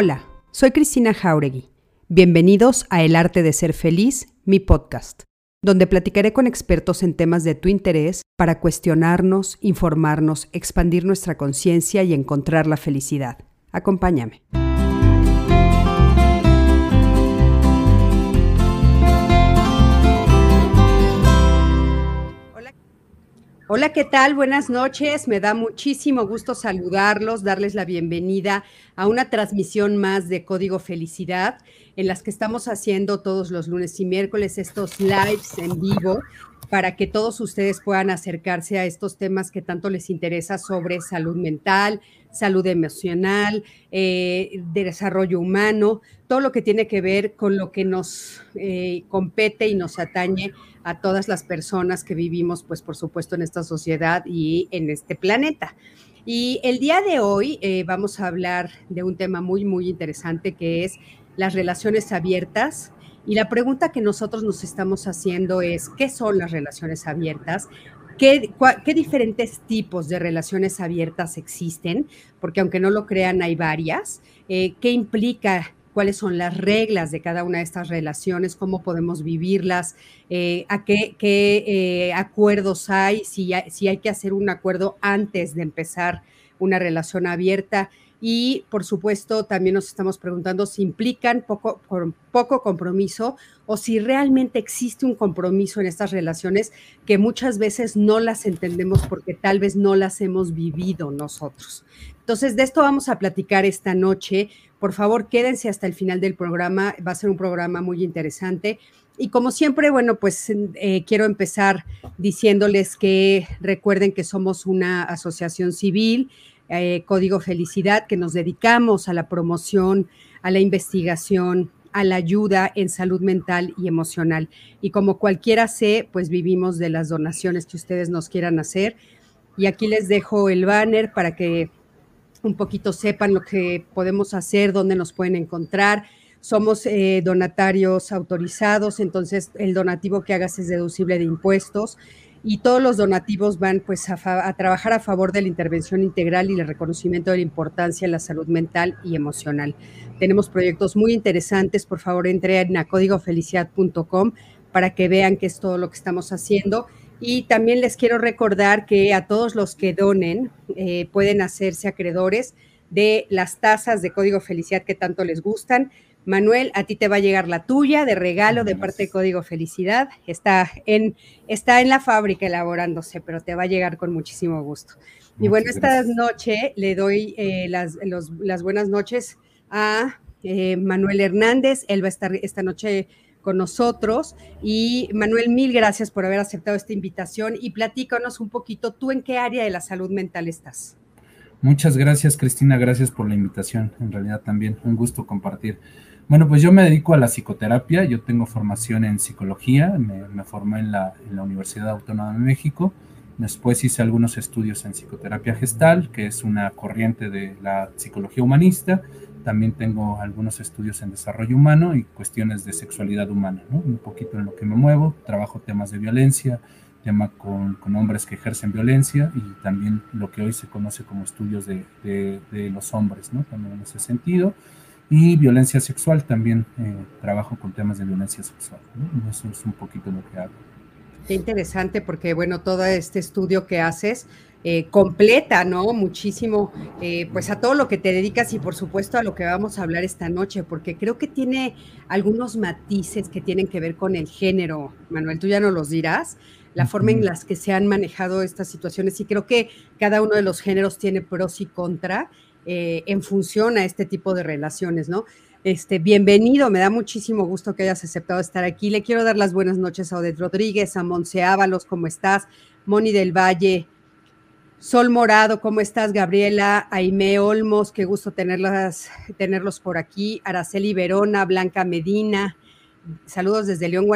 Hola, soy Cristina Jauregui. Bienvenidos a El Arte de Ser Feliz, mi podcast, donde platicaré con expertos en temas de tu interés para cuestionarnos, informarnos, expandir nuestra conciencia y encontrar la felicidad. Acompáñame. Hola, ¿qué tal? Buenas noches. Me da muchísimo gusto saludarlos, darles la bienvenida a una transmisión más de Código Felicidad, en las que estamos haciendo todos los lunes y miércoles estos lives en vivo para que todos ustedes puedan acercarse a estos temas que tanto les interesa sobre salud mental, salud emocional, eh, desarrollo humano, todo lo que tiene que ver con lo que nos eh, compete y nos atañe a todas las personas que vivimos, pues por supuesto, en esta sociedad y en este planeta. Y el día de hoy eh, vamos a hablar de un tema muy, muy interesante que es las relaciones abiertas. Y la pregunta que nosotros nos estamos haciendo es, ¿qué son las relaciones abiertas? ¿Qué, ¿Qué, diferentes tipos de relaciones abiertas existen? Porque aunque no lo crean, hay varias. Eh, ¿Qué implica cuáles son las reglas de cada una de estas relaciones, cómo podemos vivirlas, eh, a qué, eh, acuerdos hay, si, si hay que hacer un acuerdo antes de empezar una relación abierta. Y por supuesto, también nos estamos preguntando si implican poco, poco compromiso o si realmente existe un compromiso en estas relaciones que muchas veces no las entendemos porque tal vez no las hemos vivido nosotros. Entonces, de esto vamos a platicar esta noche. Por favor, quédense hasta el final del programa. Va a ser un programa muy interesante. Y como siempre, bueno, pues eh, quiero empezar diciéndoles que recuerden que somos una asociación civil eh, Código Felicidad, que nos dedicamos a la promoción, a la investigación, a la ayuda en salud mental y emocional. Y como cualquiera sé, pues vivimos de las donaciones que ustedes nos quieran hacer. Y aquí les dejo el banner para que un poquito sepan lo que podemos hacer, dónde nos pueden encontrar. Somos eh, donatarios autorizados, entonces el donativo que hagas es deducible de impuestos y todos los donativos van pues a, trabajar a favor de la intervención integral y el reconocimiento de la importancia de la salud mental y emocional. Tenemos proyectos muy interesantes, por favor entren a códigofelicidad.com para que vean qué es todo lo que estamos haciendo. Y también les quiero recordar que a todos los que donen eh, pueden hacerse acreedores de las tasas de Código Felicidad que tanto les gustan. Manuel, a ti te va a llegar la tuya de regalo de parte de Código Felicidad. Está en, está en la fábrica elaborándose, pero te va a llegar con muchísimo gusto. y bueno, esta noche le doy eh, las, las, buenas noches a eh, Manuel Hernández. Él va a estar esta noche con nosotros. Y Manuel, mil gracias por haber aceptado esta invitación y platícanos un poquito, ¿tú en qué área de la salud mental estás? Muchas gracias, Cristina, gracias por la invitación. En realidad también un gusto compartir. Bueno, pues yo me dedico a la psicoterapia, yo tengo formación en psicología, me, formé en la, Universidad Autónoma de México, después hice algunos estudios en psicoterapia gestal, que es una corriente de la psicología humanista, también tengo algunos estudios en desarrollo humano y cuestiones de sexualidad humana, ¿no? un poquito en lo que me muevo, trabajo temas de violencia, tema con, con, hombres que ejercen violencia y también lo que hoy se conoce como estudios de, de, de los hombres, ¿no? también en ese sentido y violencia sexual, también eh, trabajo con temas de violencia sexual. Eso es un poquito lo que hago. Qué interesante porque, bueno, todo este estudio que haces eh, completa, ¿no? Muchísimo, eh, pues a todo lo que te dedicas y por supuesto a lo que vamos a hablar esta noche, porque creo que tiene algunos matices que tienen que ver con el género. Manuel, tú ya nos los dirás, la forma en las que se han manejado estas situaciones y creo que cada uno de los géneros tiene pros y contra eh, en función a este tipo de relaciones, ¿no? Este, bienvenido, me da muchísimo gusto que hayas aceptado estar aquí. Le quiero dar las buenas noches a Odette Rodríguez, a Monse Ábalos, ¿cómo estás? Moni del Valle, Sol Morado, ¿cómo estás? Gabriela, Aime Olmos, qué gusto tenerlas, tenerlos por aquí. Araceli Verona, Blanca Medina, saludos desde León,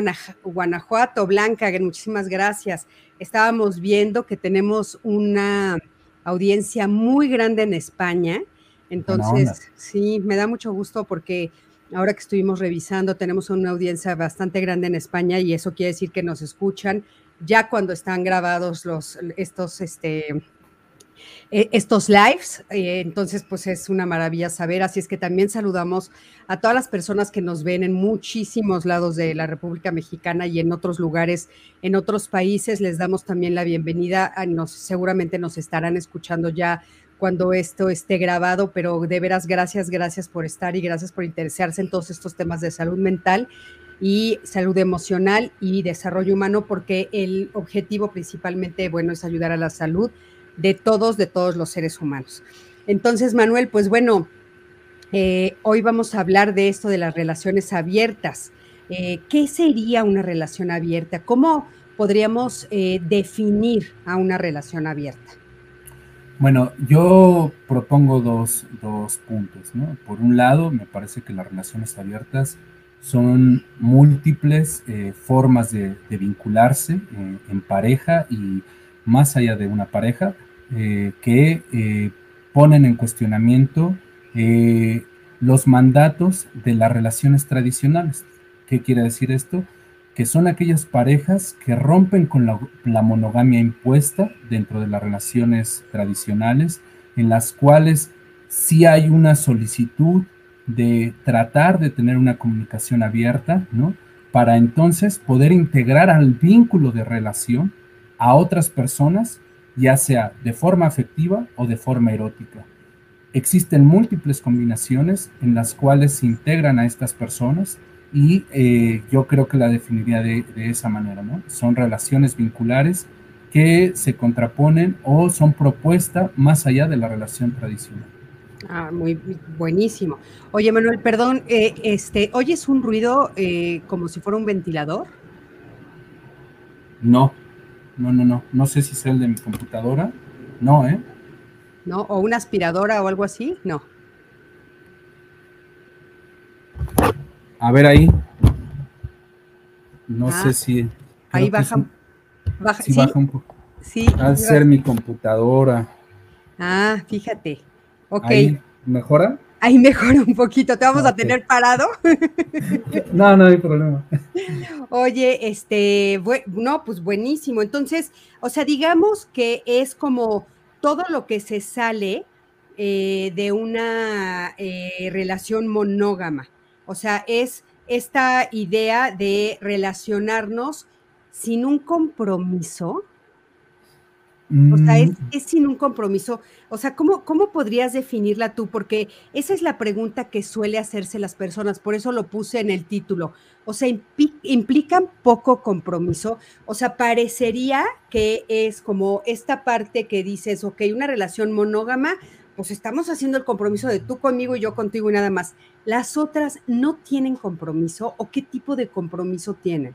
Guanajuato. Blanca, muchísimas gracias. Estábamos viendo que tenemos una audiencia muy grande en España. Entonces, sí, me da mucho gusto porque ahora que estuvimos revisando, tenemos una audiencia bastante grande en España y eso quiere decir que nos escuchan ya cuando están grabados los, estos, este, eh, estos lives. Eh, entonces, pues es una maravilla saber. Así es que también saludamos a todas las personas que nos ven en muchísimos lados de la República Mexicana y en otros lugares, en otros países. Les damos también la bienvenida. nos, seguramente nos estarán escuchando ya cuando esto esté grabado, pero de veras gracias, gracias por estar y gracias por interesarse en todos estos temas de salud mental y salud emocional y desarrollo humano, porque el objetivo principalmente, bueno, es ayudar a la salud de todos, de todos los seres humanos. Entonces, Manuel, pues bueno, eh, hoy vamos a hablar de esto de las relaciones abiertas. Eh, ¿Qué sería una relación abierta? ¿Cómo podríamos eh, definir a una relación abierta? Bueno, yo propongo dos, puntos, ¿no? Por un lado, me parece que las relaciones abiertas son múltiples eh, formas de, vincularse eh, en pareja y más allá de una pareja eh, que ponen en cuestionamiento los mandatos de las relaciones tradicionales. ¿Qué quiere decir esto? que son aquellas parejas que rompen con la, monogamia impuesta dentro de las relaciones tradicionales, en las cuales sí hay una solicitud de tratar de tener una comunicación abierta, ¿no? Para entonces poder integrar al vínculo de relación a otras personas, ya sea de forma afectiva o de forma erótica. Existen múltiples combinaciones en las cuales se integran a estas personas y eh, yo creo que la definiría de, esa manera, ¿no? Son relaciones vinculares que se contraponen o son propuesta más allá de la relación tradicional. Ah, muy buenísimo. Oye, Manuel, perdón, eh, este, ¿oyes un ruido eh, como si fuera un ventilador? No, no, no, no. No sé si es el de mi computadora. No, ¿eh? ¿No? ¿O una aspiradora o algo así? No. A ver ahí. No ah, sé si. Ahí baja, baja, sí, baja un poco. Sí. Al ser mi computadora. Ah, fíjate. Ok. Ahí, ¿Mejora? Ahí mejora un poquito. ¿Te vamos a tener parado? no, no hay problema. Oye, este, no, pues buenísimo. Entonces, o sea, digamos que es como todo lo que se sale eh, de una eh, relación monógama. O sea, es esta idea de relacionarnos sin un compromiso. O sea, mm. es, sin un compromiso. O sea, ¿cómo, ¿cómo podrías definirla tú? Porque esa es la pregunta que suele hacerse las personas, por eso lo puse en el título. O sea, implican poco compromiso. O sea, parecería que es como esta parte que dices, ok, una relación monógama, pues estamos haciendo el compromiso de tú conmigo y yo contigo y nada más. ¿Las otras no tienen compromiso o qué tipo de compromiso tienen?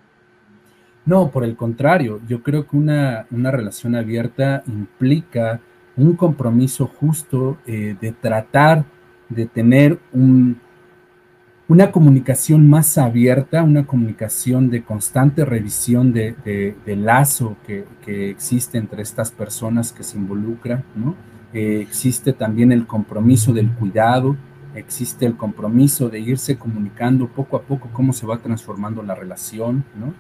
No, por el contrario, yo creo que una, relación abierta implica un compromiso justo eh, de tratar de tener un, una comunicación más abierta, una comunicación de constante revisión de, del lazo que, que, existe entre estas personas que se involucran, ¿no? Eh, existe también el compromiso del cuidado, existe el compromiso de irse comunicando poco a poco cómo se va transformando la relación, ¿no?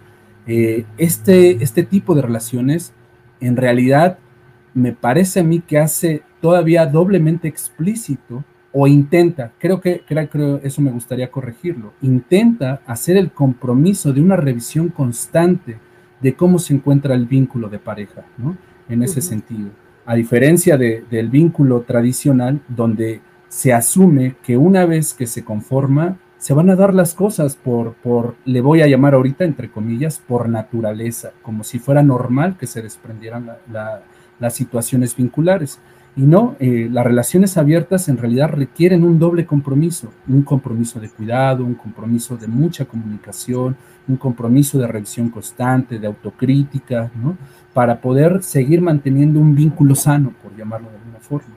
Eh, este, este tipo de relaciones en realidad me parece a mí que hace todavía doblemente explícito o intenta, creo que creo, creo, eso me gustaría corregirlo, intenta hacer el compromiso de una revisión constante de cómo se encuentra el vínculo de pareja, ¿no? En ese sentido a diferencia del vínculo tradicional donde se asume que una vez que se conforma, se van a dar las cosas por, por, le voy a llamar ahorita, entre comillas, por naturaleza, como si fuera normal que se desprendieran las situaciones vinculares. Y no, eh, las relaciones abiertas en realidad requieren un doble compromiso, un compromiso de cuidado, un compromiso de mucha comunicación, un compromiso de revisión constante, de autocrítica, ¿no? para poder seguir manteniendo un vínculo sano, por llamarlo de alguna forma.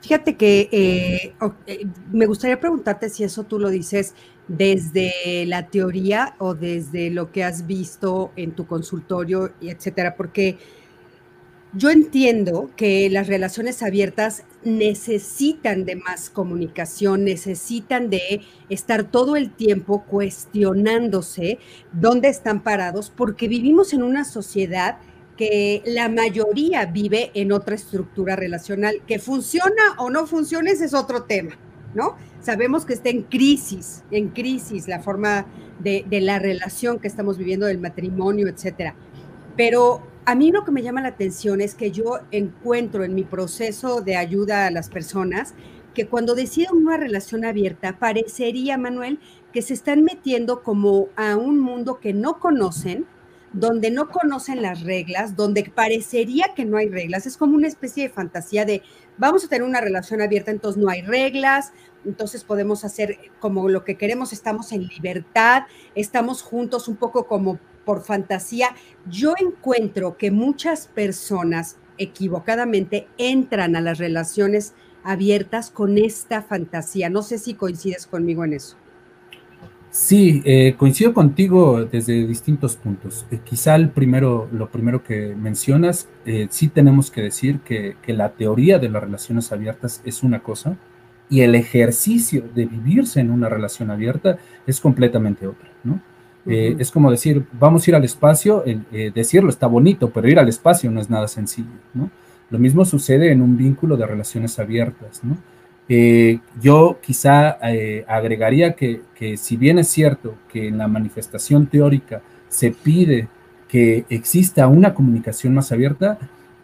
Fíjate que eh, eh, me gustaría preguntarte si eso tú lo dices desde la teoría o desde lo que has visto en tu consultorio, etcétera, porque yo entiendo que las relaciones abiertas necesitan de más comunicación, necesitan de estar todo el tiempo cuestionándose dónde están parados, porque vivimos en una sociedad que la mayoría vive en otra estructura relacional. Que funciona o no funciona, ese es otro tema, ¿no? Sabemos que está en crisis, en crisis la forma de, de la relación que estamos viviendo, del matrimonio, etcétera. Pero a mí lo que me llama la atención es que yo encuentro en mi proceso de ayuda a las personas que cuando deciden una relación abierta, parecería, Manuel, que se están metiendo como a un mundo que no conocen, donde no conocen las reglas, donde parecería que no hay reglas. Es como una especie de fantasía de vamos a tener una relación abierta, entonces no hay reglas, entonces podemos hacer como lo que queremos, estamos en libertad, estamos juntos un poco como por fantasía. Yo encuentro que muchas personas equivocadamente entran a las relaciones abiertas con esta fantasía. No sé si coincides conmigo en eso. Sí, eh, coincido contigo desde distintos puntos. Eh, quizá el primero, lo primero que mencionas, eh, sí tenemos que decir que, que, la teoría de las relaciones abiertas es una cosa y el ejercicio de vivirse en una relación abierta es completamente otra, ¿no? Es como decir, vamos a ir al espacio, decirlo está bonito, pero ir al espacio no es nada sencillo, ¿no? Lo mismo sucede en un vínculo de relaciones abiertas, ¿no? Eh, yo quizá eh, agregaría que, si bien es cierto que en la manifestación teórica se pide que exista una comunicación más abierta,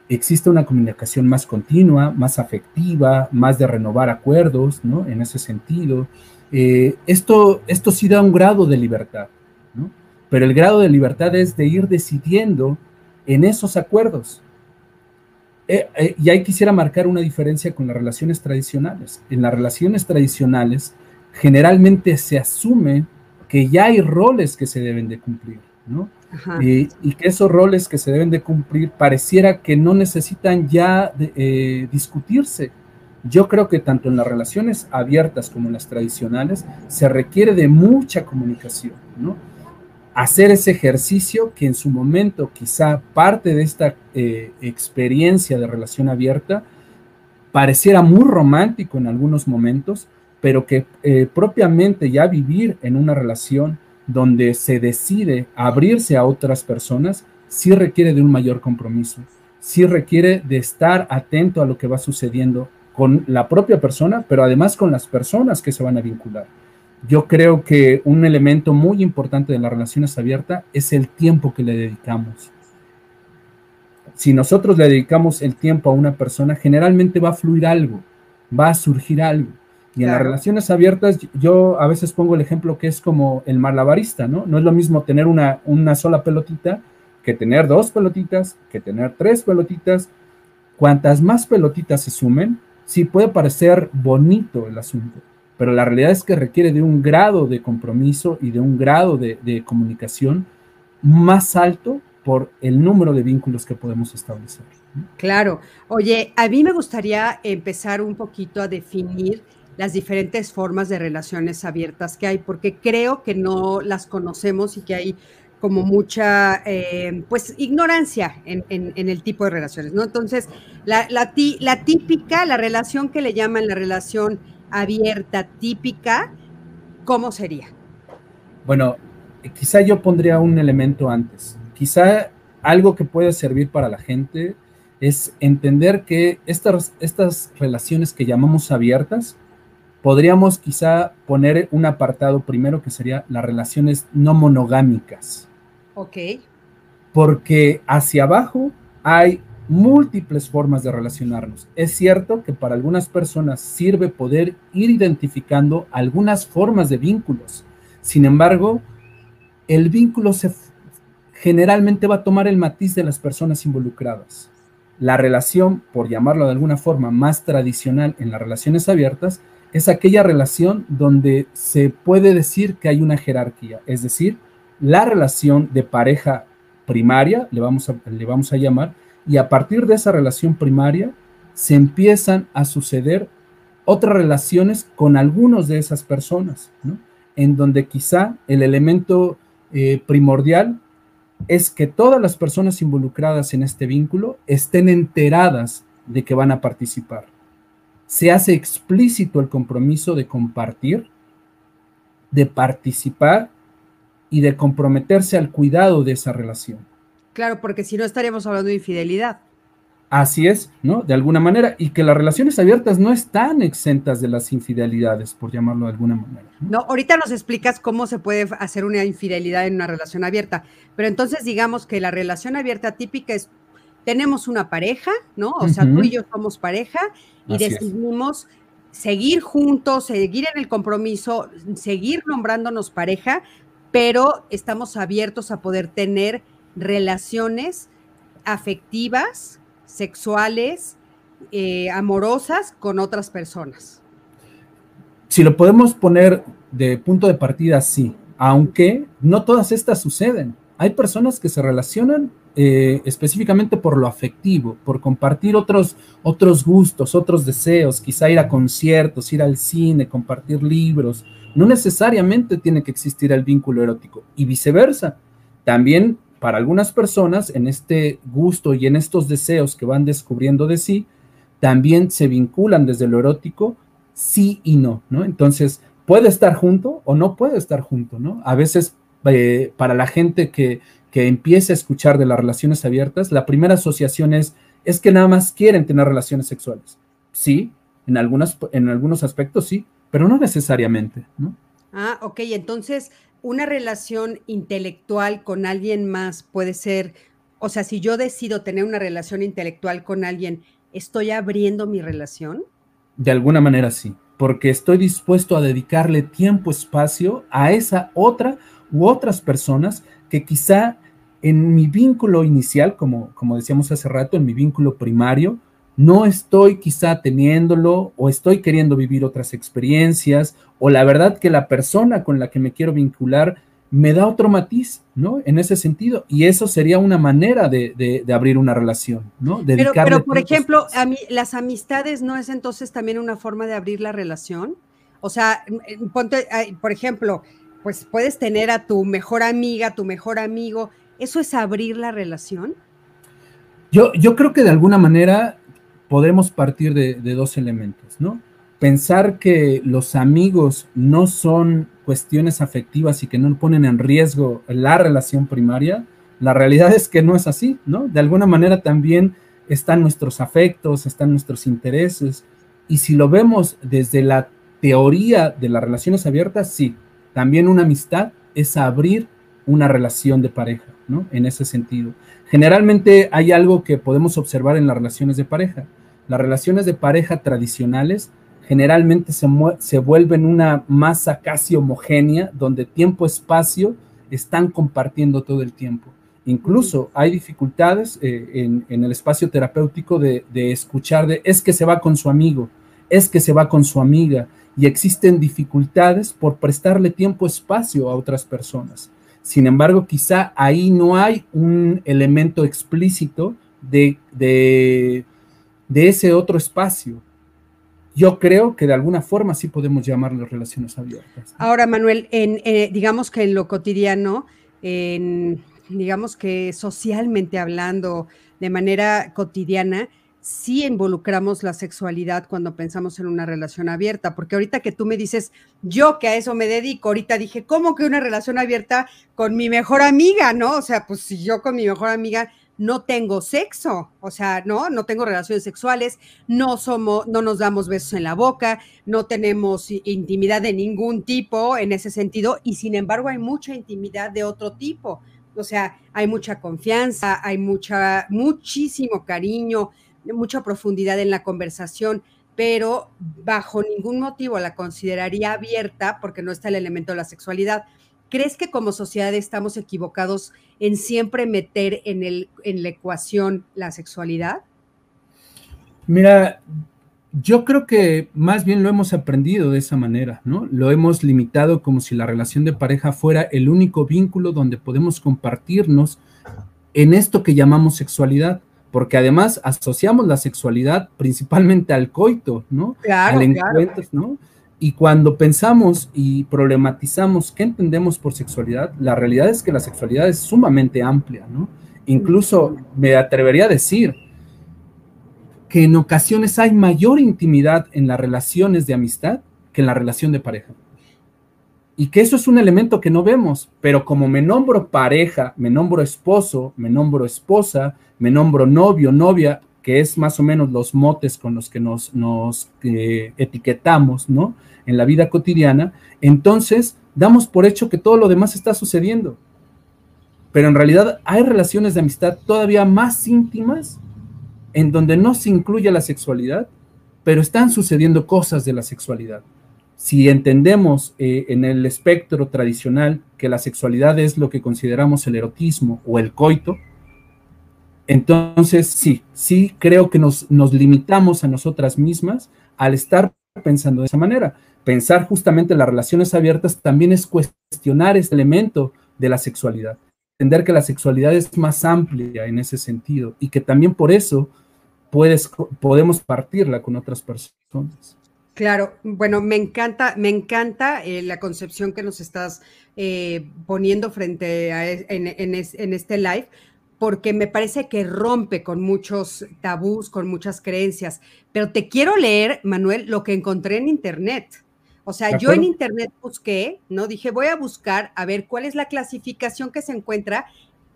existe una comunicación más continua, más afectiva, más de renovar acuerdos, ¿no? En ese sentido. Eh, esto, esto sí da un grado de libertad, ¿no? Pero el grado de libertad es de ir decidiendo en esos acuerdos, eh, eh, y ahí quisiera marcar una diferencia con las relaciones tradicionales. En las relaciones tradicionales, generalmente se asume que ya hay roles que se deben de cumplir, ¿no? y que esos roles que se deben de cumplir pareciera que no necesitan ya eh, discutirse. Yo creo que tanto en las relaciones abiertas como en las tradicionales se requiere de mucha comunicación, ¿no? Hacer ese ejercicio que en su momento quizá parte de esta eh, experiencia de relación abierta pareciera muy romántico en algunos momentos, pero que eh, propiamente ya vivir en una relación donde se decide abrirse a otras personas, sí requiere de un mayor compromiso, sí requiere de estar atento a lo que va sucediendo con la propia persona, pero además con las personas que se van a vincular yo creo que un elemento muy importante de las relaciones abiertas es el tiempo que le dedicamos. Si nosotros le dedicamos el tiempo a una persona, generalmente va a fluir algo, va a surgir algo. Y en las relaciones abiertas, yo a veces pongo el ejemplo que es como el malabarista, ¿no? No es lo mismo tener una, una sola pelotita que tener dos pelotitas, que tener tres pelotitas. Cuantas más pelotitas se sumen, sí puede parecer bonito el asunto, pero la realidad es que requiere de un grado de compromiso y de un grado de, comunicación más alto por el número de vínculos que podemos establecer. Claro. Oye, a mí me gustaría empezar un poquito a definir las diferentes formas de relaciones abiertas que hay, porque creo que no las conocemos y que hay como mucha, eh, pues, ignorancia en, el tipo de relaciones, ¿no? Entonces, la, la, la típica, la relación que le llaman la relación abierta típica, ¿cómo sería? Bueno, quizá yo pondría un elemento antes. Quizá algo que puede servir para la gente es entender que estas, estas relaciones que llamamos abiertas, podríamos quizá poner un apartado primero que sería las relaciones no monogámicas. Ok. Porque hacia abajo hay múltiples formas de relacionarnos. Es cierto que para algunas personas sirve poder ir identificando algunas formas de vínculos. Sin embargo, el vínculo se, generalmente va a tomar el matiz de las personas involucradas. La relación, por llamarlo de alguna forma más tradicional en las relaciones abiertas, es aquella relación donde se puede decir que hay una jerarquía, es decir, la relación de pareja primaria, le vamos a, le vamos a llamar, y a partir de esa relación primaria se empiezan a suceder otras relaciones con algunos de esas personas, ¿no? en donde quizá el elemento eh, primordial es que todas las personas involucradas en este vínculo estén enteradas de que van a participar. Se hace explícito el compromiso de compartir, de participar y de comprometerse al cuidado de esa relación. Claro, porque si no estaríamos hablando de infidelidad. Así es, ¿no? De alguna manera, y que las relaciones abiertas no están exentas de las infidelidades, por llamarlo de alguna manera. No, ahorita nos explicas cómo se puede hacer una infidelidad en una relación abierta, pero entonces digamos que la relación abierta típica es, tenemos una pareja, ¿no? O sea, tú y yo somos pareja y decidimos seguir juntos, seguir en el compromiso, seguir nombrándonos pareja, pero estamos abiertos a poder tener relaciones afectivas sexuales, eh, amorosas con otras personas. Si lo podemos poner de punto de partida, sí, aunque no todas estas suceden. Hay personas que se relacionan eh, específicamente por lo afectivo, por compartir otros, otros gustos, otros deseos, quizá ir a conciertos, ir al cine, compartir libros. No necesariamente tiene que existir el vínculo erótico y viceversa. También para algunas personas, en este gusto y en estos deseos que van descubriendo de sí, también se vinculan desde lo erótico, sí y no, ¿no? Entonces, puede estar junto o no puede estar junto, ¿no? A veces, eh, para la gente que, que empieza a escuchar de las relaciones abiertas, la primera asociación es, es que nada más quieren tener relaciones sexuales. Sí, en, algunas, en algunos aspectos sí, pero no necesariamente, ¿no? Ah, ok, entonces una relación intelectual con alguien más puede ser, o sea, si yo decido tener una relación intelectual con alguien, ¿estoy abriendo mi relación? De alguna manera sí, porque estoy dispuesto a dedicarle tiempo, espacio a esa otra u otras personas que quizá en mi vínculo inicial, como, como decíamos hace rato, en mi vínculo primario, no estoy quizá teniéndolo o estoy queriendo vivir otras experiencias o la verdad que la persona con la que me quiero vincular me da otro matiz, ¿no? En ese sentido. Y eso sería una manera de, abrir una relación, ¿no? pero, pero, por ejemplo, a mí, las amistades no es entonces también una forma de abrir la relación. O sea, ponte, por ejemplo, pues puedes tener a tu mejor amiga, tu mejor amigo. ¿Eso es abrir la relación? Yo, yo creo que de alguna manera podemos partir de, dos elementos, ¿no? Pensar que los amigos no son cuestiones afectivas y que no ponen en riesgo la relación primaria, la realidad es que no es así, ¿no? De alguna manera también están nuestros afectos, están nuestros intereses, y si lo vemos desde la teoría de las relaciones abiertas, sí, también una amistad es abrir una relación de pareja, ¿no? En ese sentido. Generalmente hay algo que podemos observar en las relaciones de pareja. Las relaciones de pareja tradicionales generalmente se, se vuelven una masa casi homogénea, donde tiempo-espacio están compartiendo todo el tiempo. Incluso hay dificultades eh, en, el espacio terapéutico de, de, escuchar de es que se va con su amigo, es que se va con su amiga, y existen dificultades por prestarle tiempo-espacio a otras personas. Sin embargo, quizá ahí no hay un elemento explícito de, de, ese otro espacio. Yo creo que de alguna forma sí podemos llamarlo relaciones abiertas. Ahora, Manuel, en, eh, digamos que en lo cotidiano, en, digamos que socialmente hablando, de manera cotidiana, sí involucramos la sexualidad cuando pensamos en una relación abierta, porque ahorita que tú me dices, yo que a eso me dedico, ahorita dije, ¿cómo que una relación abierta con mi mejor amiga, no? O sea, pues si yo con mi mejor amiga no tengo sexo, o sea, no, no tengo relaciones sexuales, no somos, no nos damos besos en la boca, no tenemos intimidad de ningún tipo en ese sentido, y sin embargo hay mucha intimidad de otro tipo. O sea, hay mucha confianza, hay mucha, muchísimo cariño, mucha profundidad en la conversación, pero bajo ningún motivo la consideraría abierta porque no está el elemento de la sexualidad. ¿Crees que como sociedad estamos equivocados en siempre meter en, el, en la ecuación la sexualidad? Mira, yo creo que más bien lo hemos aprendido de esa manera, ¿no? Lo hemos limitado como si la relación de pareja fuera el único vínculo donde podemos compartirnos en esto que llamamos sexualidad porque además asociamos la sexualidad principalmente al coito, ¿no? Claro, al encuentro, ¿no? Y cuando pensamos y problematizamos qué entendemos por sexualidad, la realidad es que la sexualidad es sumamente amplia, ¿no? Incluso me atrevería a decir que en ocasiones hay mayor intimidad en las relaciones de amistad que en la relación de pareja. y que eso es un elemento que no vemos, pero como me nombro pareja, me nombro esposo, me nombro esposa, me nombro novio, novia, que es más o menos los motes con los que nos, nos eh, etiquetamos, ¿no? En la vida cotidiana, entonces damos por hecho que todo lo demás está sucediendo. Pero en realidad hay relaciones de amistad todavía más íntimas en donde no se incluye la sexualidad, pero están sucediendo cosas de la sexualidad si entendemos eh, en el espectro tradicional que la sexualidad es lo que consideramos el erotismo o el coito, entonces sí, sí creo que nos, nos limitamos a nosotras mismas al estar pensando de esa manera. Pensar justamente las relaciones abiertas también es cuestionar este elemento de la sexualidad. Entender que la sexualidad es más amplia en ese sentido y que también por eso puedes, podemos partirla con otras personas. Claro, bueno, me encanta, me encanta eh, la concepción que nos estás eh, poniendo frente a en, este live, porque me parece que rompe con muchos tabús, con muchas creencias. Pero te quiero leer, Manuel, lo que encontré en internet. O sea, yo en internet busqué, ¿no? Dije, voy a buscar a ver cuál es la clasificación que se encuentra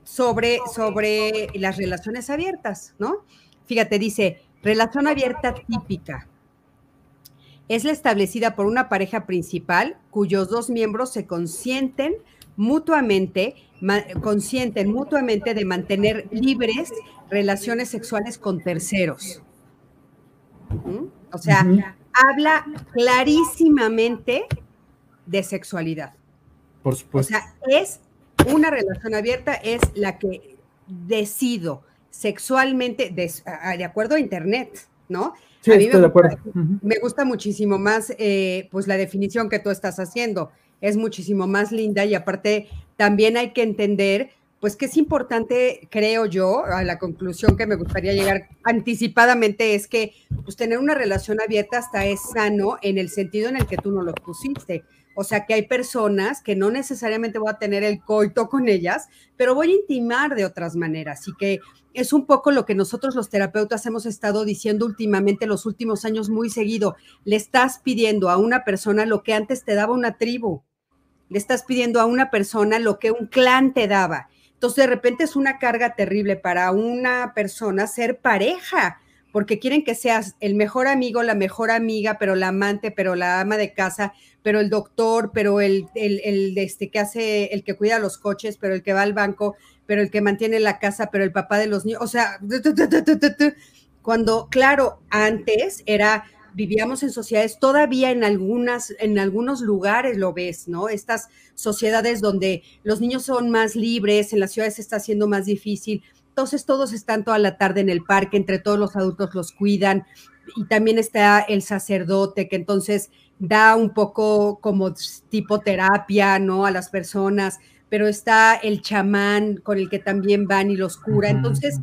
sobre, sobre las relaciones abiertas, ¿no? Fíjate, dice, relación abierta típica es la establecida por una pareja principal cuyos dos miembros se consienten mutuamente, consienten mutuamente de mantener libres relaciones sexuales con terceros. ¿Mm? O sea, habla clarísimamente de sexualidad. Por supuesto. O sea, es una relación abierta, es la que decido sexualmente, de, de acuerdo a Internet, ¿no? Sí, estoy de acuerdo. Me gusta muchísimo más, eh, pues la definición que tú estás haciendo es muchísimo más linda y aparte también hay que entender, pues que es importante, creo yo, a la conclusión que me gustaría llegar anticipadamente es que pues tener una relación abierta hasta es sano en el sentido en el que tú no lo pusiste. O sea que hay personas que no necesariamente voy a tener el coito con ellas, pero voy a intimar de otras maneras y que es un poco lo que nosotros los terapeutas hemos estado diciendo últimamente los últimos años muy seguido. Le estás pidiendo a una persona lo que antes te daba una tribu. Le estás pidiendo a una persona lo que un clan te daba. Entonces de repente es una carga terrible para una persona ser pareja, porque quieren que seas el mejor amigo, la mejor amiga, pero la amante, pero la ama de casa, pero el doctor, pero el, el, el este, que hace, el que cuida los coches, pero el que va al banco, pero el que mantiene la casa, pero el papá de los niños, o sea, cuando, claro, antes era, vivíamos en sociedades, todavía en algunas, en algunos lugares lo ves, ¿no? Estas sociedades donde los niños son más libres, en las ciudades está haciendo más difícil, entonces todos están toda la tarde en el parque, entre todos los adultos los cuidan, y también está el sacerdote que entonces da un poco como tipo terapia, ¿no? A las personas, pero está el chamán con el que también van y los cura. Entonces,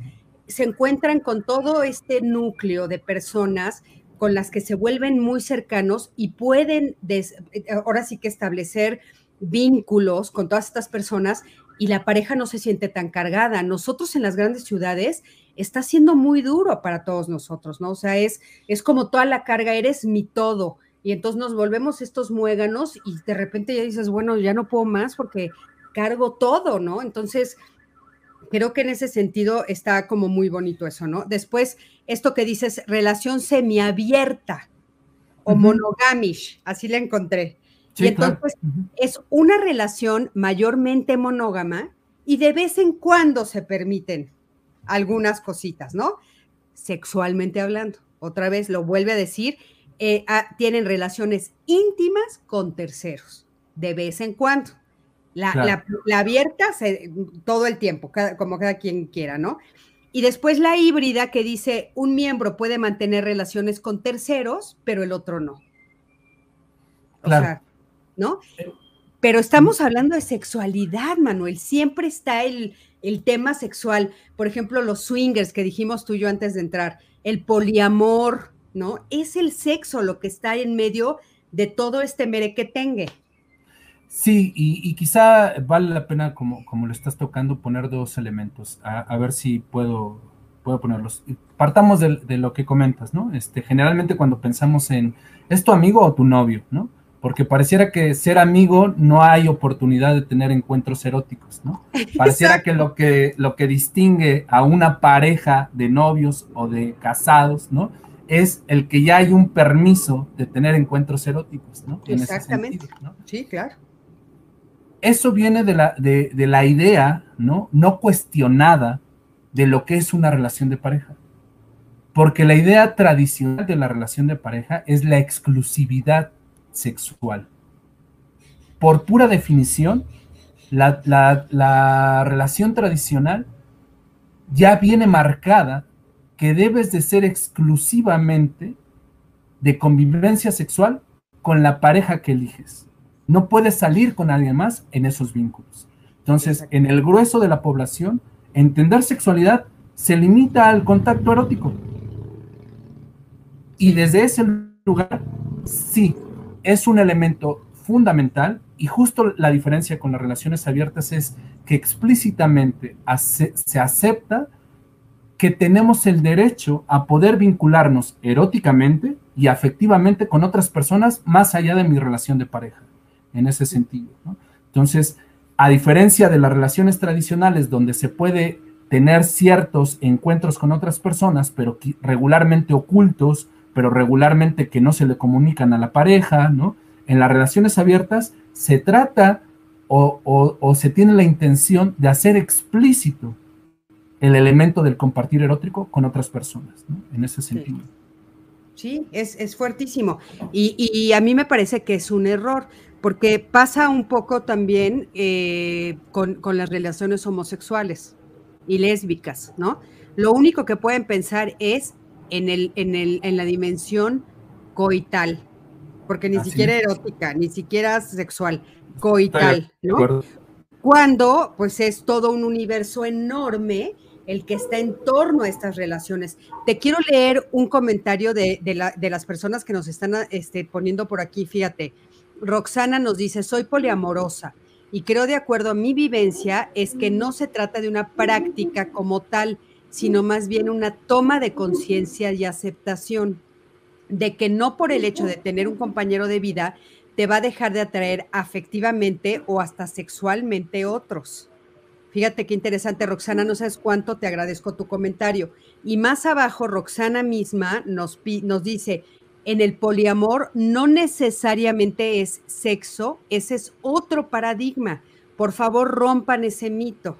se encuentran con todo este núcleo de personas con las que se vuelven muy cercanos y pueden, ahora sí que establecer vínculos con todas estas personas y la pareja no se siente tan cargada. Nosotros en las grandes ciudades está siendo muy duro para todos nosotros, ¿no? O sea, es, es como toda la carga, eres mi todo. Y entonces nos volvemos estos muéganos y de repente ya dices, bueno, ya no puedo más porque cargo todo, ¿no? Entonces, creo que en ese sentido está como muy bonito eso, ¿no? Después, esto que dices, relación semiabierta o monogamish, así la encontré. y entonces es una relación mayormente monógama y de vez en cuando se permiten algunas cositas, ¿no? Sexualmente hablando. Otra vez lo vuelve a decir, eh, ah, tienen relaciones íntimas con terceros, de vez en cuando. La, abierta todo el tiempo, como cada quien quiera, ¿no? Y después la híbrida que dice un miembro puede mantener relaciones con terceros, pero el otro no. O sea, ¿no? Pero estamos hablando de sexualidad, Manuel. Siempre está el, el tema sexual. Por ejemplo, los swingers que dijimos tú y yo antes de entrar, el poliamor, ¿no? Es el sexo lo que está en medio de todo este merequetengue. Sí, y, quizá vale la pena, como, como lo estás tocando, poner dos elementos, a, ver si puedo, puedo ponerlos. Partamos de, lo que comentas, ¿no? Este, generalmente cuando pensamos en, ¿es tu amigo o tu novio, no? porque pareciera que ser amigo no hay oportunidad de tener encuentros eróticos, ¿no? Pareciera que lo, que lo que distingue a una pareja de novios o de casados, ¿no? Es el que ya hay un permiso de tener encuentros eróticos, ¿no? Exactamente. Sí, claro. Eso viene de la, de, de la idea, ¿no? No cuestionada de lo que es una relación de pareja. Porque la idea tradicional de la relación de pareja es la exclusividad sexual. Por pura definición, la, relación tradicional ya viene marcada que debes de ser exclusivamente de convivencia sexual con la pareja que eliges. No puedes salir con alguien más en esos vínculos. Entonces, en el grueso de la población, entender sexualidad se limita al contacto erótico. Y desde ese lugar, sí, es un elemento fundamental y justo la diferencia con las relaciones abiertas es que explícitamente se acepta que tenemos el derecho a poder vincularnos eróticamente y afectivamente con otras personas más allá de mi relación de pareja, en ese sentido. Entonces, a diferencia de las relaciones tradicionales donde se puede tener ciertos encuentros con otras personas, pero regularmente ocultos pero regularmente que no se le comunican a la pareja, ¿no? En las relaciones abiertas se trata o, se tiene la intención de hacer explícito el elemento del compartir erótico con otras personas, ¿no? En ese sentido. Sí, es, fuertísimo. Y, a mí me parece que es un error, porque pasa un poco también eh, con, con, las relaciones homosexuales y lésbicas, ¿no? Lo único que pueden pensar es en, el, en, el, en la dimensión coital, porque ni siquiera erótica, ni siquiera sexual, coital, ¿no? Cuando pues es todo un universo enorme el que está en torno a estas relaciones. Te quiero leer un comentario de, de, las personas que nos están este, poniendo por aquí, fíjate. Roxana nos dice, soy poliamorosa y creo de acuerdo a mi vivencia es que no se trata de una práctica como tal, sino más bien una toma de conciencia y aceptación de que no por el hecho de tener un compañero de vida te va a dejar de atraer afectivamente o hasta sexualmente otros. Fíjate qué interesante, Roxana, no sabes cuánto te agradezco tu comentario. Y más abajo, Roxana misma nos, nos dice, en el poliamor no necesariamente es sexo, ese es otro paradigma. Por favor, rompan ese mito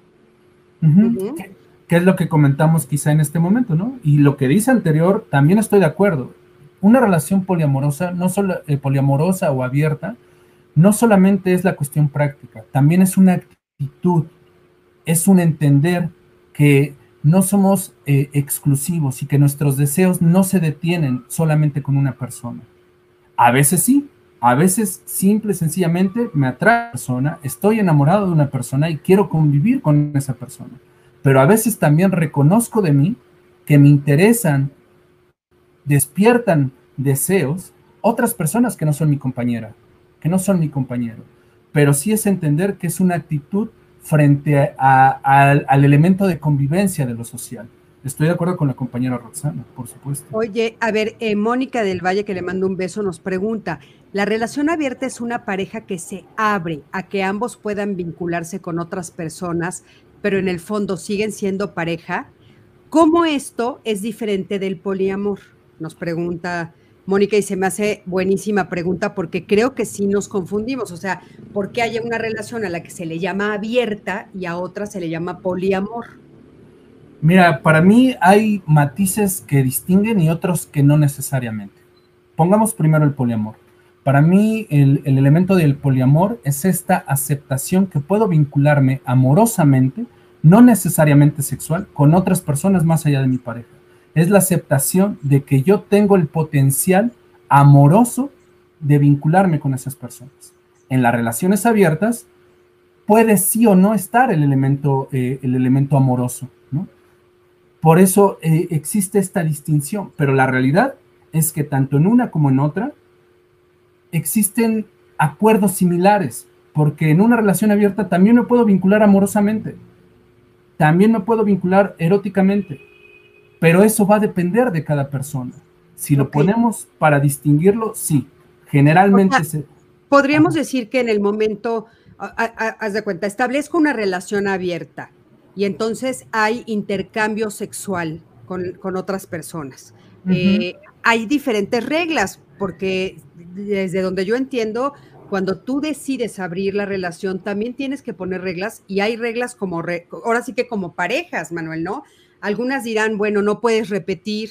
que es lo que comentamos quizá en este momento, ¿no? Y lo que dice anterior, también estoy de acuerdo. Una relación poliamorosa, no solo eh, poliamorosa o abierta, no solamente es la cuestión práctica, también es una actitud, es un entender que no somos eh, exclusivos y que nuestros deseos no se detienen solamente con una persona. A veces sí, a veces simple sencillamente me atrae una persona, estoy enamorado de una persona y quiero convivir con esa persona pero a veces también reconozco de mí que me interesan, despiertan deseos otras personas que no son mi compañera, que no son mi compañero. Pero sí es entender que es una actitud frente al elemento de convivencia de lo social. Estoy de acuerdo con la compañera Roxana, por supuesto. Oye, a ver, eh, Mónica del Valle, que le mando un beso, nos pregunta, ¿la relación abierta es una pareja que se abre a que ambos puedan vincularse con otras personas pero en el fondo siguen siendo pareja, ¿cómo esto es diferente del poliamor? Nos pregunta Mónica y se me hace buenísima pregunta porque creo que sí nos confundimos. O sea, ¿por qué hay una relación a la que se le llama abierta y a otra se le llama poliamor? Mira, para mí hay matices que distinguen y otros que no necesariamente. Pongamos primero el poliamor. Para mí el, elemento del poliamor es esta aceptación que puedo vincularme amorosamente, no necesariamente sexual, con otras personas más allá de mi pareja. Es la aceptación de que yo tengo el potencial amoroso de vincularme con esas personas. En las relaciones abiertas puede sí o no estar el elemento, eh, el elemento amoroso, ¿no? Por eso eh, existe esta distinción, pero la realidad es que tanto en una como en otra existen acuerdos similares, porque en una relación abierta también me puedo vincular amorosamente, también me puedo vincular eróticamente, pero eso va a depender de cada persona. Si lo ponemos para distinguirlo, sí, generalmente se... podríamos decir que en el momento, haz de cuenta, establezco una relación abierta y entonces hay intercambio sexual con, otras personas. Eh, hay diferentes reglas, porque desde donde yo entiendo, cuando tú decides abrir la relación, también tienes que poner reglas y hay reglas como, ahora sí que como parejas, Manuel, ¿no? Algunas dirán, bueno, no puedes repetir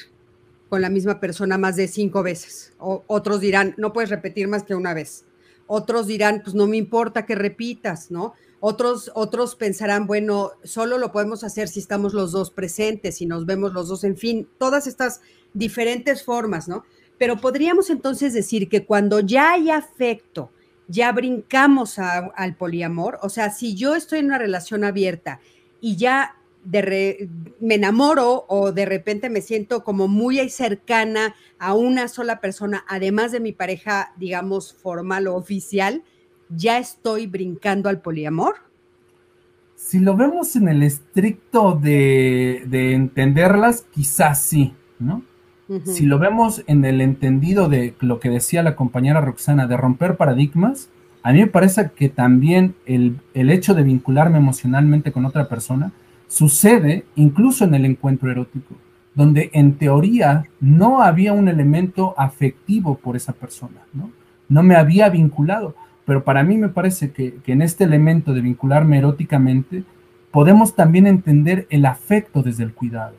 con la misma persona más de cinco veces. O, otros dirán, no puedes repetir más que una vez. Otros dirán, pues no me importa que repitas, ¿no? Otros, otros pensarán, bueno, solo lo podemos hacer si estamos los dos presentes, si nos vemos los dos, en fin, todas estas diferentes formas, ¿no? Pero podríamos entonces decir que cuando ya hay afecto, ya brincamos al poliamor, o sea, si yo estoy en una relación abierta y ya me enamoro o de repente me siento como muy cercana a una sola persona, además de mi pareja, digamos, formal o oficial, ya estoy brincando al poliamor? Si lo vemos en el estricto de, entenderlas, quizás sí, ¿no? Si lo vemos en el entendido de lo que decía la compañera Roxana, de romper paradigmas, a mí me parece que también el, el hecho de vincularme emocionalmente con otra persona sucede incluso en el encuentro erótico, donde en teoría no había un elemento afectivo por esa persona, ¿no? Me había vinculado, pero para mí me parece que, en este elemento de vincularme eróticamente, podemos también entender el afecto desde el cuidado,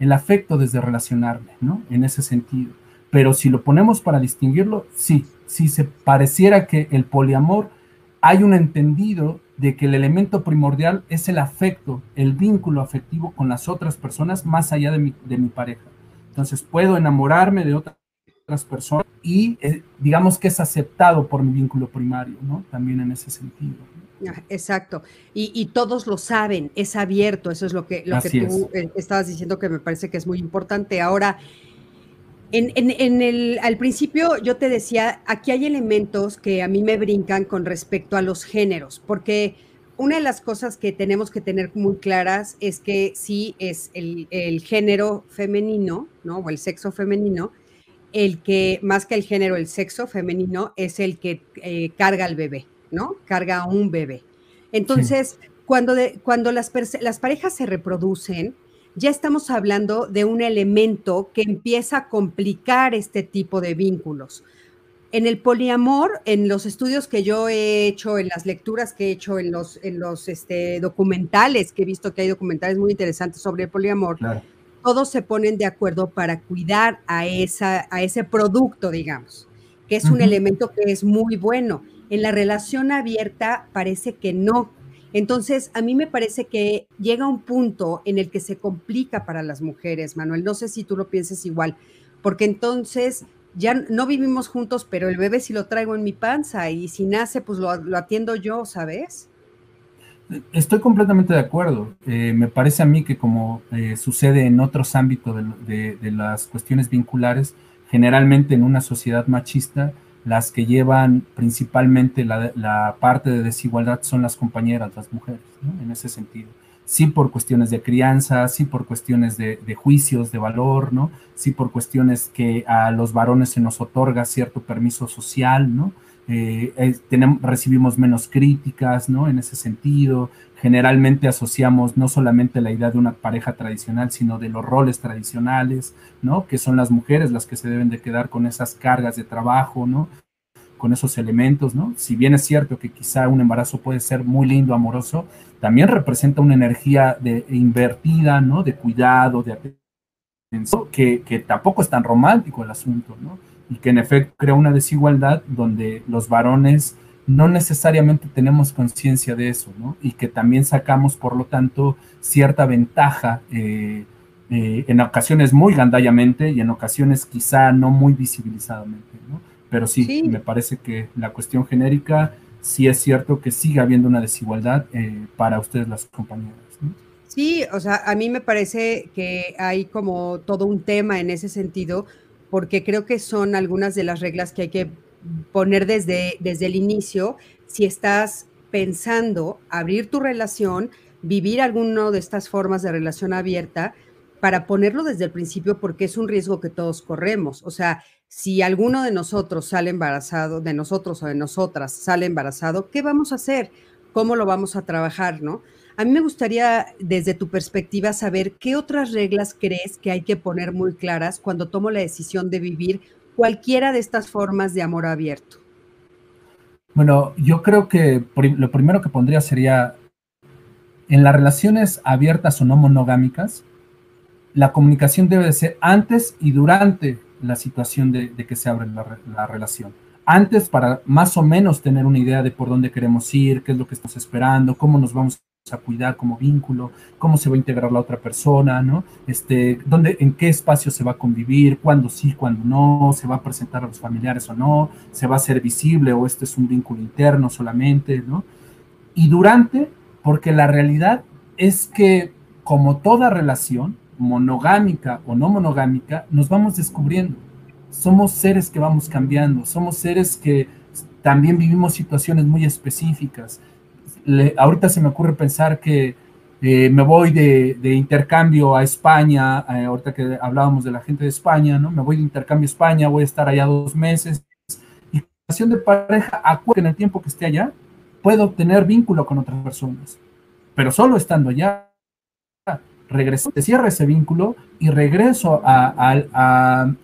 el afecto desde relacionarme, ¿no? En ese sentido. Pero si lo ponemos para distinguirlo, sí, sí se pareciera que el poliamor hay un entendido de que el elemento primordial es el afecto, el vínculo afectivo con las otras personas más allá de mi, de mi pareja. Entonces puedo enamorarme de otra personas y eh, digamos que es aceptado por mi vínculo primario, ¿no? También en ese sentido. Ah, exacto. Y, todos lo saben, es abierto, eso es lo que, lo que tú eh, estabas diciendo que me parece que es muy importante. Ahora, en, en, el, al principio yo te decía, aquí hay elementos que a mí me brincan con respecto a los géneros, porque una de las cosas que tenemos que tener muy claras es que sí es el, el género femenino, ¿no? O el sexo femenino, el que, más que el género, el sexo femenino, es el que eh, carga al bebé, ¿no? Carga a un bebé. Entonces, cuando, cuando las, las parejas se reproducen, ya estamos hablando de un elemento que empieza a complicar este tipo de vínculos. En el poliamor, en los estudios que yo he hecho, en las lecturas que he hecho, en los, en los este, documentales, que he visto que hay documentales muy interesantes sobre el poliamor, todos se ponen de acuerdo para cuidar a, esa, a ese producto, digamos, que es un elemento que es muy bueno. En la relación abierta parece que no. Entonces, a mí me parece que llega un punto en el que se complica para las mujeres, Manuel. No sé si tú lo pienses igual, porque entonces ya no vivimos juntos, pero el bebé sí lo traigo en mi panza y si nace, pues lo, lo atiendo yo, ¿sabes? Estoy completamente de acuerdo. Eh, me parece a mí que como eh, sucede en otros ámbitos de, las cuestiones vinculares, generalmente en una sociedad machista, las que llevan principalmente la, parte de desigualdad son las compañeras, las mujeres, en ese sentido. Sí por cuestiones de crianza, sí por cuestiones de, juicios de valor, ¿no? Sí por cuestiones que a los varones se nos otorga cierto permiso social, ¿no? Eh, recibimos menos críticas, ¿no? En ese sentido, generalmente asociamos no solamente la idea de una pareja tradicional, sino de los roles tradicionales, ¿no? Que son las mujeres las que se deben de quedar con esas cargas de trabajo, ¿no? Con esos elementos, ¿no? Si bien es cierto que quizá un embarazo puede ser muy lindo, amoroso, también representa una energía de, invertida, ¿no? De cuidado, de atención, que, que tampoco es tan romántico el asunto, ¿no? y que en efecto crea una desigualdad donde los varones no necesariamente tenemos conciencia de eso, ¿no? Y que también sacamos, por lo tanto, cierta ventaja eh, eh, en ocasiones muy gandallamente y en ocasiones quizá no muy visibilizadamente, ¿no? Pero sí, me parece que la cuestión genérica sí es cierto que sigue habiendo una desigualdad eh, para ustedes las compañeras. ¿no? Sí, o sea, a mí me parece que hay como todo un tema en ese sentido, porque creo que son algunas de las reglas que hay que poner desde, desde el inicio si estás pensando abrir tu relación, vivir alguna de estas formas de relación abierta, para ponerlo desde el principio porque es un riesgo que todos corremos. O sea, si alguno de nosotros sale embarazado, de nosotros o de nosotras sale embarazado, ¿qué vamos a hacer? ¿Cómo lo vamos a trabajar, no? A mí me gustaría, desde tu perspectiva, saber qué otras reglas crees que hay que poner muy claras cuando tomo la decisión de vivir cualquiera de estas formas de amor abierto. Bueno, yo creo que lo primero que pondría sería, en las relaciones abiertas o no monogámicas, la comunicación debe de ser antes y durante la situación de, que se abre la, relación. Antes para más o menos tener una idea de por dónde queremos ir, qué es lo que estamos esperando, cómo nos vamos a cuidar como vínculo, cómo se va a integrar la otra persona, ¿no? Este, dónde, en qué espacio se va a convivir, cuándo sí, cuándo no, se va a presentar a los familiares o no, se va a hacer visible o este es un vínculo interno solamente, ¿no? Y durante, porque la realidad es que como toda relación, monogámica o no monogámica, nos vamos descubriendo. Somos seres que vamos cambiando, somos seres que también vivimos situaciones muy específicas ahorita se me ocurre pensar que eh, me voy de, intercambio a España, eh, ahorita que hablábamos de la gente de España, ¿no? Me voy de intercambio a España, voy a estar allá dos meses. Y la relación de pareja, acuerdo en el tiempo que esté allá, puedo tener vínculo con otras personas, pero solo estando allá. Regreso, te cierra ese vínculo y regreso a,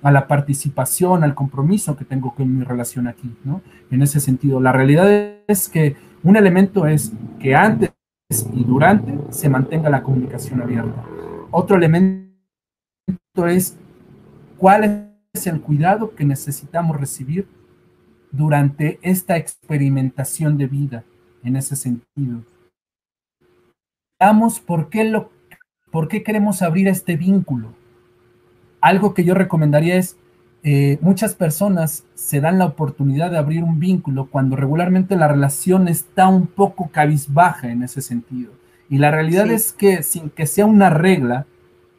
a, la participación, al compromiso que tengo con mi relación aquí, ¿no? En ese sentido, la realidad es que un elemento es que antes y durante se mantenga la comunicación abierta. Otro elemento es cuál es el cuidado que necesitamos recibir durante esta experimentación de vida en ese sentido. Veamos por qué, lo, por qué queremos abrir este vínculo. Algo que yo recomendaría es eh, muchas personas se dan la oportunidad de abrir un vínculo cuando regularmente la relación está un poco cabizbaja en ese sentido. Y la realidad es que sin que sea una regla,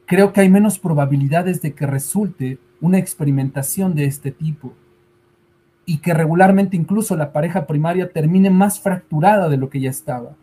creo que hay menos probabilidades de que resulte una experimentación de este tipo. Y que regularmente incluso la pareja primaria termine más fracturada de lo que ya estaba.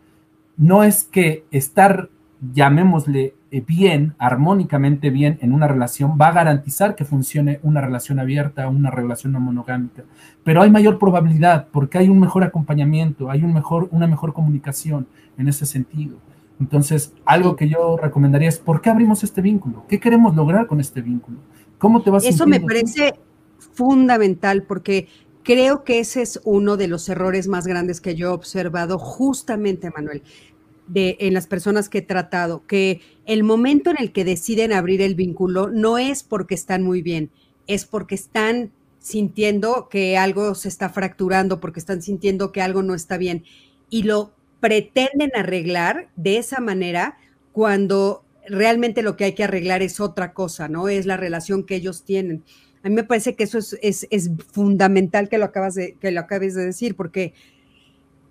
No es que estar, llamémosle, eh, bien, armónicamente bien en una relación, va a garantizar que funcione una relación abierta, una relación no monogámica. Pero hay mayor probabilidad porque hay un mejor acompañamiento, hay un mejor, una mejor comunicación en ese sentido. Entonces, algo que yo recomendaría es, ¿por qué abrimos este vínculo? ¿Qué queremos lograr con este vínculo? ¿Cómo te vas a Eso me parece fundamental porque creo que ese es uno de los errores más grandes que yo he observado justamente, Manuel de, en las personas que he tratado, que el momento en el que deciden abrir el vínculo no es porque están muy bien, es porque están sintiendo que algo se está fracturando, porque están sintiendo que algo no está bien y lo pretenden arreglar de esa manera cuando realmente lo que hay que arreglar es otra cosa, ¿no? Es la relación que ellos tienen. A mí me parece que eso es, es, es fundamental que lo, acabas de, que lo acabes de decir, porque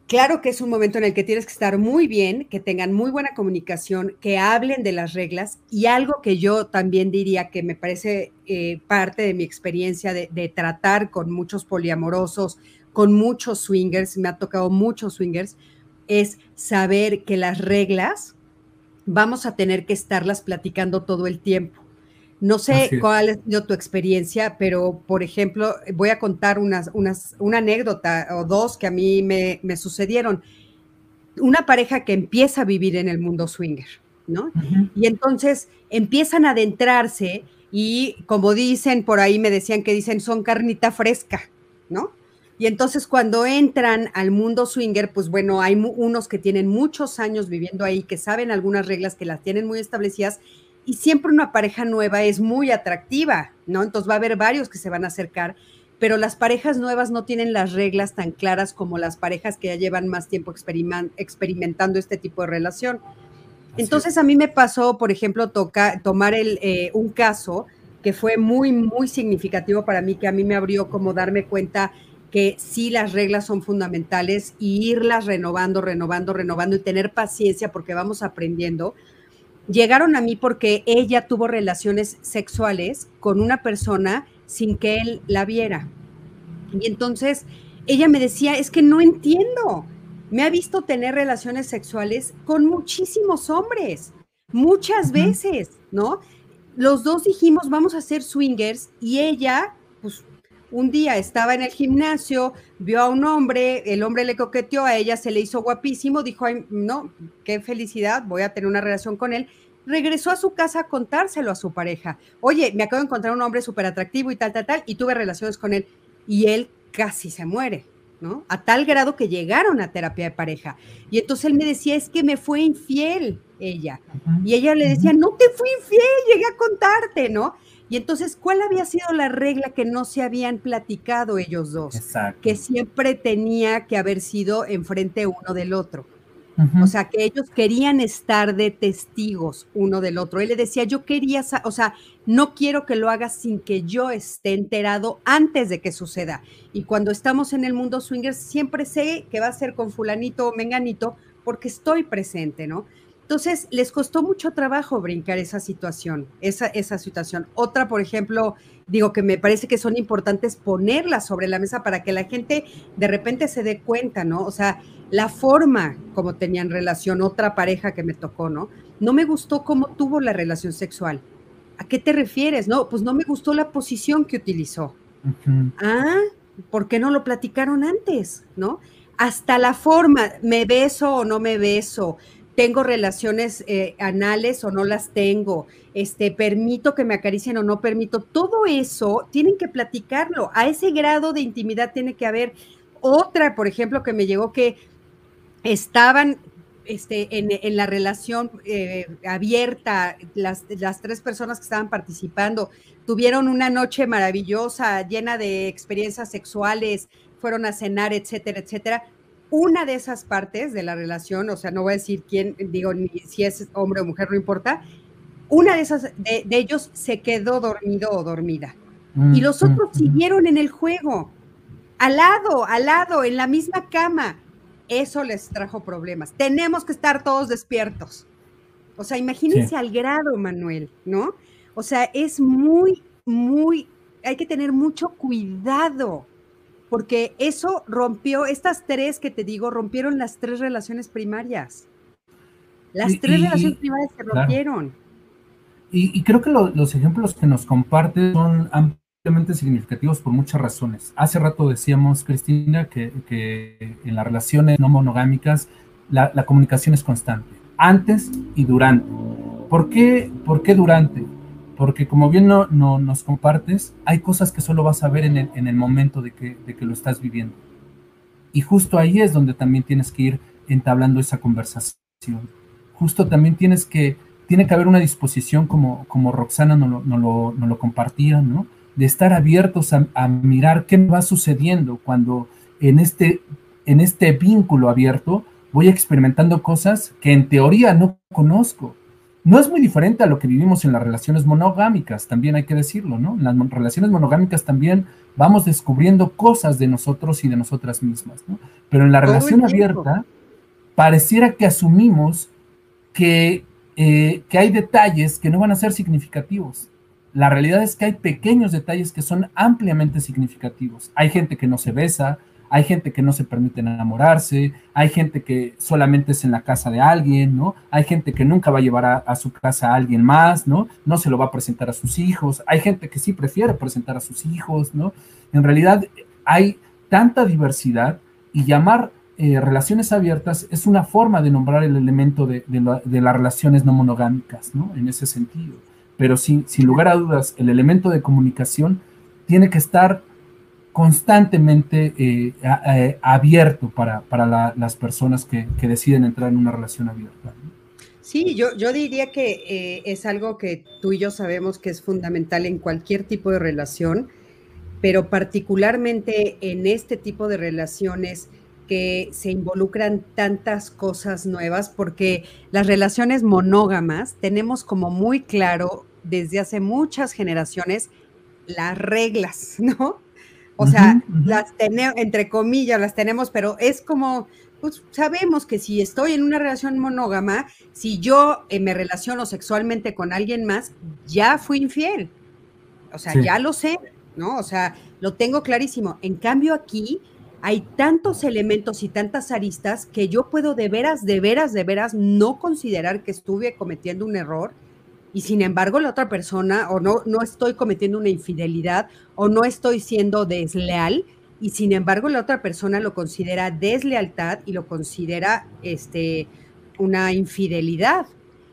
Claro que es un momento en el que tienes que estar muy bien, que tengan muy buena comunicación, que hablen de las reglas y algo que yo también diría que me parece eh, parte de mi experiencia de, de, tratar con muchos poliamorosos, con muchos swingers, me ha tocado muchos swingers, es saber que las reglas vamos a tener que estarlas platicando todo el tiempo. No sé cuál es tu experiencia, pero por ejemplo, voy a contar unas, unas, una anécdota o dos que a mí me, sucedieron. Una pareja que empieza a vivir en el mundo swinger, ¿no? Y entonces empiezan a adentrarse y como dicen por ahí, me decían que dicen son carnita fresca, ¿no? Y entonces cuando entran al mundo swinger, pues bueno, hay unos que tienen muchos años viviendo ahí, que saben algunas reglas, que las tienen muy establecidas y siempre una pareja nueva es muy atractiva, ¿no? Entonces va a haber varios que se van a acercar, pero las parejas nuevas no tienen las reglas tan claras como las parejas que ya llevan más tiempo experimentando este tipo de relación. Entonces a mí me pasó, por ejemplo, toca, tomar el, eh, un caso que fue muy, muy significativo para mí, que a mí me abrió como darme cuenta que sí las reglas son fundamentales y irlas renovando, renovando, renovando y tener paciencia porque vamos aprendiendo llegaron a mí porque ella tuvo relaciones sexuales con una persona sin que él la viera. Y entonces ella me decía, es que no entiendo. Me ha visto tener relaciones sexuales con muchísimos hombres, muchas veces, ¿no? los dos dijimos, vamos a ser swingers y ella, un día estaba en el gimnasio, vio a un hombre, el hombre le coqueteó, a ella se le hizo guapísimo, dijo, Ay, no, qué felicidad, voy a tener una relación con él. Regresó a su casa a contárselo a su pareja. Oye, me acabo de encontrar un hombre súper atractivo y tal, tal, tal, y tuve relaciones con él. Y él casi se muere, ¿no? A tal grado que llegaron a terapia de pareja. Y entonces él me decía, es que me fue infiel ella. Y ella le decía, no te fui infiel, llegué a contarte, ¿no? Y entonces, ¿cuál había sido la regla que no se habían platicado ellos dos? Exacto. Que siempre tenía que haber sido enfrente uno del otro. O sea, que ellos querían estar de testigos uno del otro. Él le decía, yo quería, o sea, no quiero que lo hagas sin que yo esté enterado antes de que suceda. Y cuando estamos en el mundo swingers, siempre sé que va a ser con fulanito o menganito porque estoy presente, ¿no? Entonces, les costó mucho trabajo brincar esa situación, esa, esa situación. Otra, por ejemplo, digo que me parece que son importantes ponerlas sobre la mesa para que la gente de repente se dé cuenta, ¿no? O sea, la forma como tenían relación, otra pareja que me tocó, ¿no? No me gustó cómo tuvo la relación sexual. ¿A qué te refieres? No, pues no me gustó la posición que utilizó. Ah, ¿por qué no lo platicaron antes? ¿No? Hasta la forma, me beso o no me beso, tengo relaciones eh, anales o no las tengo, este, permito que me acaricien o no permito, todo eso tienen que platicarlo. A ese grado de intimidad tiene que haber otra, por ejemplo, que me llegó que estaban este, en, la relación eh, abierta, las, las tres personas que estaban participando tuvieron una noche maravillosa, llena de experiencias sexuales, fueron a cenar, etcétera, etcétera una de esas partes de la relación, o sea, no voy a decir quién, digo, ni si es hombre o mujer, no importa, una de esas de, ellos se quedó dormido o dormida. Mm, y los otros mm, siguieron en el juego, al lado, al lado, en la misma cama. Eso les trajo problemas. Tenemos que estar todos despiertos. O sea, imagínense al grado, Manuel, ¿no? O sea, es muy, muy, hay que tener mucho cuidado porque eso rompió, estas tres que te digo, rompieron las tres relaciones primarias. Las tres relaciones primarias se rompieron. Y, creo que los ejemplos que nos compartes son ampliamente significativos por muchas razones. Hace rato decíamos, Cristina, que, en las relaciones no monogámicas la, comunicación es constante, antes y durante. ¿Por qué, ¿Por qué durante? Porque como bien no, nos compartes, hay cosas que solo vas a ver en el, momento de que, lo estás viviendo. Y justo ahí es donde también tienes que ir entablando esa conversación. Justo también tienes que, tiene que haber una disposición como, como Roxana nos lo, lo, compartía, ¿no? De estar abiertos a, a, mirar qué va sucediendo cuando en este, en este vínculo abierto voy experimentando cosas que en teoría no conozco no es muy diferente a lo que vivimos en las relaciones monogámicas, también hay que decirlo, ¿no? En las relaciones monogámicas también vamos descubriendo cosas de nosotros y de nosotras mismas, ¿no? Pero en la relación abierta, pareciera que asumimos que, eh, que hay detalles que no van a ser significativos. La realidad es que hay pequeños detalles que son ampliamente significativos. Hay gente que no se besa, hay gente que no se permite enamorarse, hay gente que solamente es en la casa de alguien, ¿no? Hay gente que nunca va a llevar a, su casa a alguien más, ¿no? No se lo va a presentar a sus hijos, hay gente que sí prefiere presentar a sus hijos, ¿no? En realidad hay tanta diversidad y llamar eh, relaciones abiertas es una forma de nombrar el elemento de, las relaciones no monogámicas, ¿no? En ese sentido. Pero sin lugar a dudas, el elemento de comunicación tiene que estar constantemente eh, abierto para, las personas que, deciden entrar en una relación abierta. Sí, yo, yo diría que eh, es algo que tú y yo sabemos que es fundamental en cualquier tipo de relación, pero particularmente en este tipo de relaciones que se involucran tantas cosas nuevas, porque las relaciones monógamas tenemos como muy claro desde hace muchas generaciones las reglas, ¿no? O sea, las tenemos, entre comillas, las tenemos, pero es como, pues sabemos que si estoy en una relación monógama, si yo eh, me relaciono sexualmente con alguien más, ya fui infiel. O sea, ya lo sé, ¿no? O sea, lo tengo clarísimo. En cambio, aquí hay tantos elementos y tantas aristas que yo puedo de veras, de veras, de veras no considerar que estuve cometiendo un error y sin embargo la otra persona o no, no estoy cometiendo una infidelidad o no estoy siendo desleal y sin embargo la otra persona lo considera deslealtad y lo considera este, una infidelidad.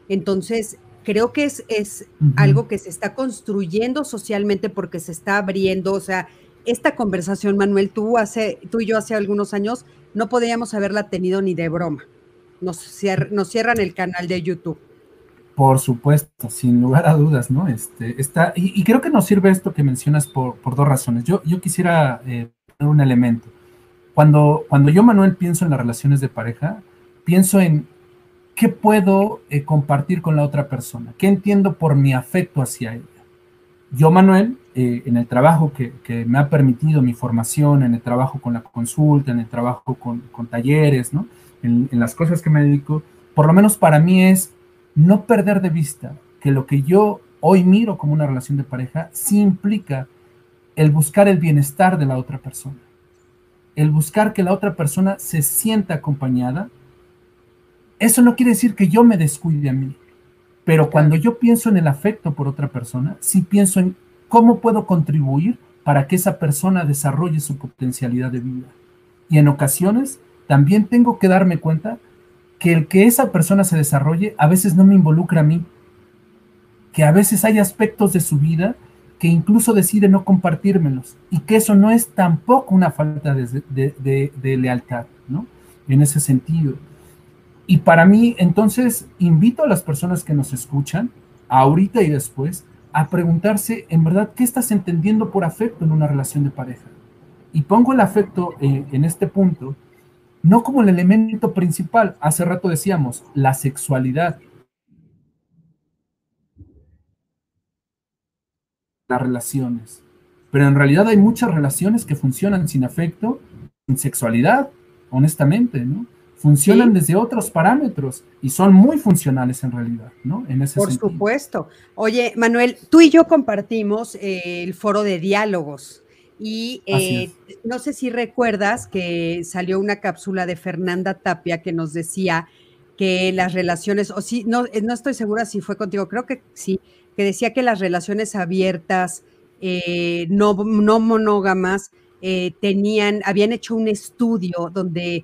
Entonces, creo que es, es algo que se está construyendo socialmente porque se está abriendo, o sea, esta conversación, Manuel, tú, hace, tú y yo hace algunos años no podíamos haberla tenido ni de broma. Nos, nos cierran el canal de YouTube. Por supuesto, sin lugar a dudas, ¿no? Este, está, y, creo que nos sirve esto que mencionas por, por dos razones. Yo, yo quisiera eh, un elemento. Cuando, cuando yo, Manuel, pienso en las relaciones de pareja, pienso en qué puedo eh, compartir con la otra persona, qué entiendo por mi afecto hacia ella. Yo, Manuel, eh, en el trabajo que, me ha permitido mi formación, en el trabajo con la consulta, en el trabajo con, talleres, ¿no? En, en, las cosas que me dedico, por lo menos para mí es no perder de vista que lo que yo hoy miro como una relación de pareja sí implica el buscar el bienestar de la otra persona, el buscar que la otra persona se sienta acompañada. Eso no quiere decir que yo me descuide a mí, pero cuando yo pienso en el afecto por otra persona, sí pienso en cómo puedo contribuir para que esa persona desarrolle su potencialidad de vida. Y en ocasiones también tengo que darme cuenta que el que esa persona se desarrolle a veces no me involucra a mí, que a veces hay aspectos de su vida que incluso decide no compartírmelos y que eso no es tampoco una falta de, de lealtad, ¿no? En ese sentido. Y para mí, entonces, invito a las personas que nos escuchan, ahorita y después, a preguntarse, en verdad, ¿qué estás entendiendo por afecto en una relación de pareja? Y pongo el afecto eh, en este punto, no como el elemento principal, hace rato decíamos, la sexualidad. Las relaciones. Pero en realidad hay muchas relaciones que funcionan sin afecto, sin sexualidad, honestamente, ¿no? funcionan desde otros parámetros y son muy funcionales en realidad, ¿no? En ese Por supuesto. Oye, Manuel, tú y yo compartimos eh, el foro de diálogos y eh, no sé si recuerdas que salió una cápsula de Fernanda Tapia que nos decía que las relaciones, o sí, no, eh, no estoy segura si fue contigo, creo que sí, que decía que las relaciones abiertas, no, no monógamas, tenían, habían hecho un estudio donde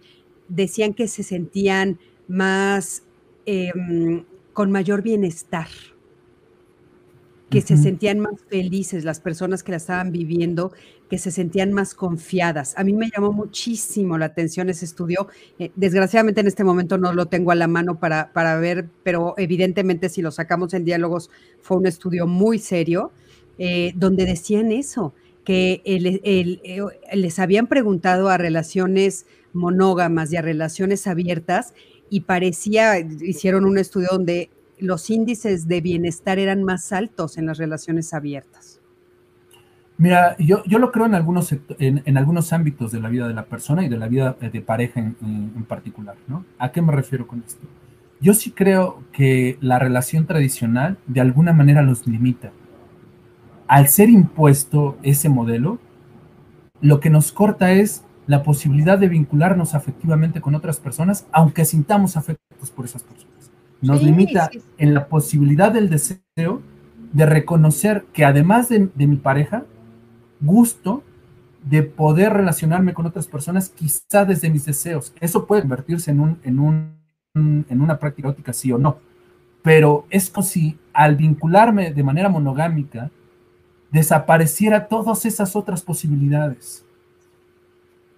decían que se sentían más em, con mayor bienestar, que se sentían más felices las personas que la estaban viviendo, que se sentían más confiadas. A mí me llamó muchísimo la atención ese estudio. Eh, desgraciadamente en este momento no lo tengo a la mano para, para ver, pero evidentemente si lo sacamos en diálogos fue un estudio muy serio, eh, donde decían eso, que eh, les habían preguntado a relaciones monógamas y a relaciones abiertas y parecía, hicieron un estudio donde los índices de bienestar eran más altos en las relaciones abiertas. Mira, yo, yo lo creo en algunos, en, algunos ámbitos de la vida de la persona y de la vida de pareja en, en particular, ¿no? ¿A qué me refiero con esto? Yo sí creo que la relación tradicional de alguna manera los limita. Al ser impuesto ese modelo, lo que nos corta es la posibilidad de vincularnos afectivamente con otras personas, aunque sintamos afectos por esas personas. Nos limita en la posibilidad del deseo de reconocer que además de, mi pareja, gusto de poder relacionarme con otras personas, quizá desde mis deseos. Eso puede convertirse en, un, en, un, en una práctica óptica, sí o no. Pero es como si al vincularme de manera monogámica, desapareciera todas esas otras posibilidades.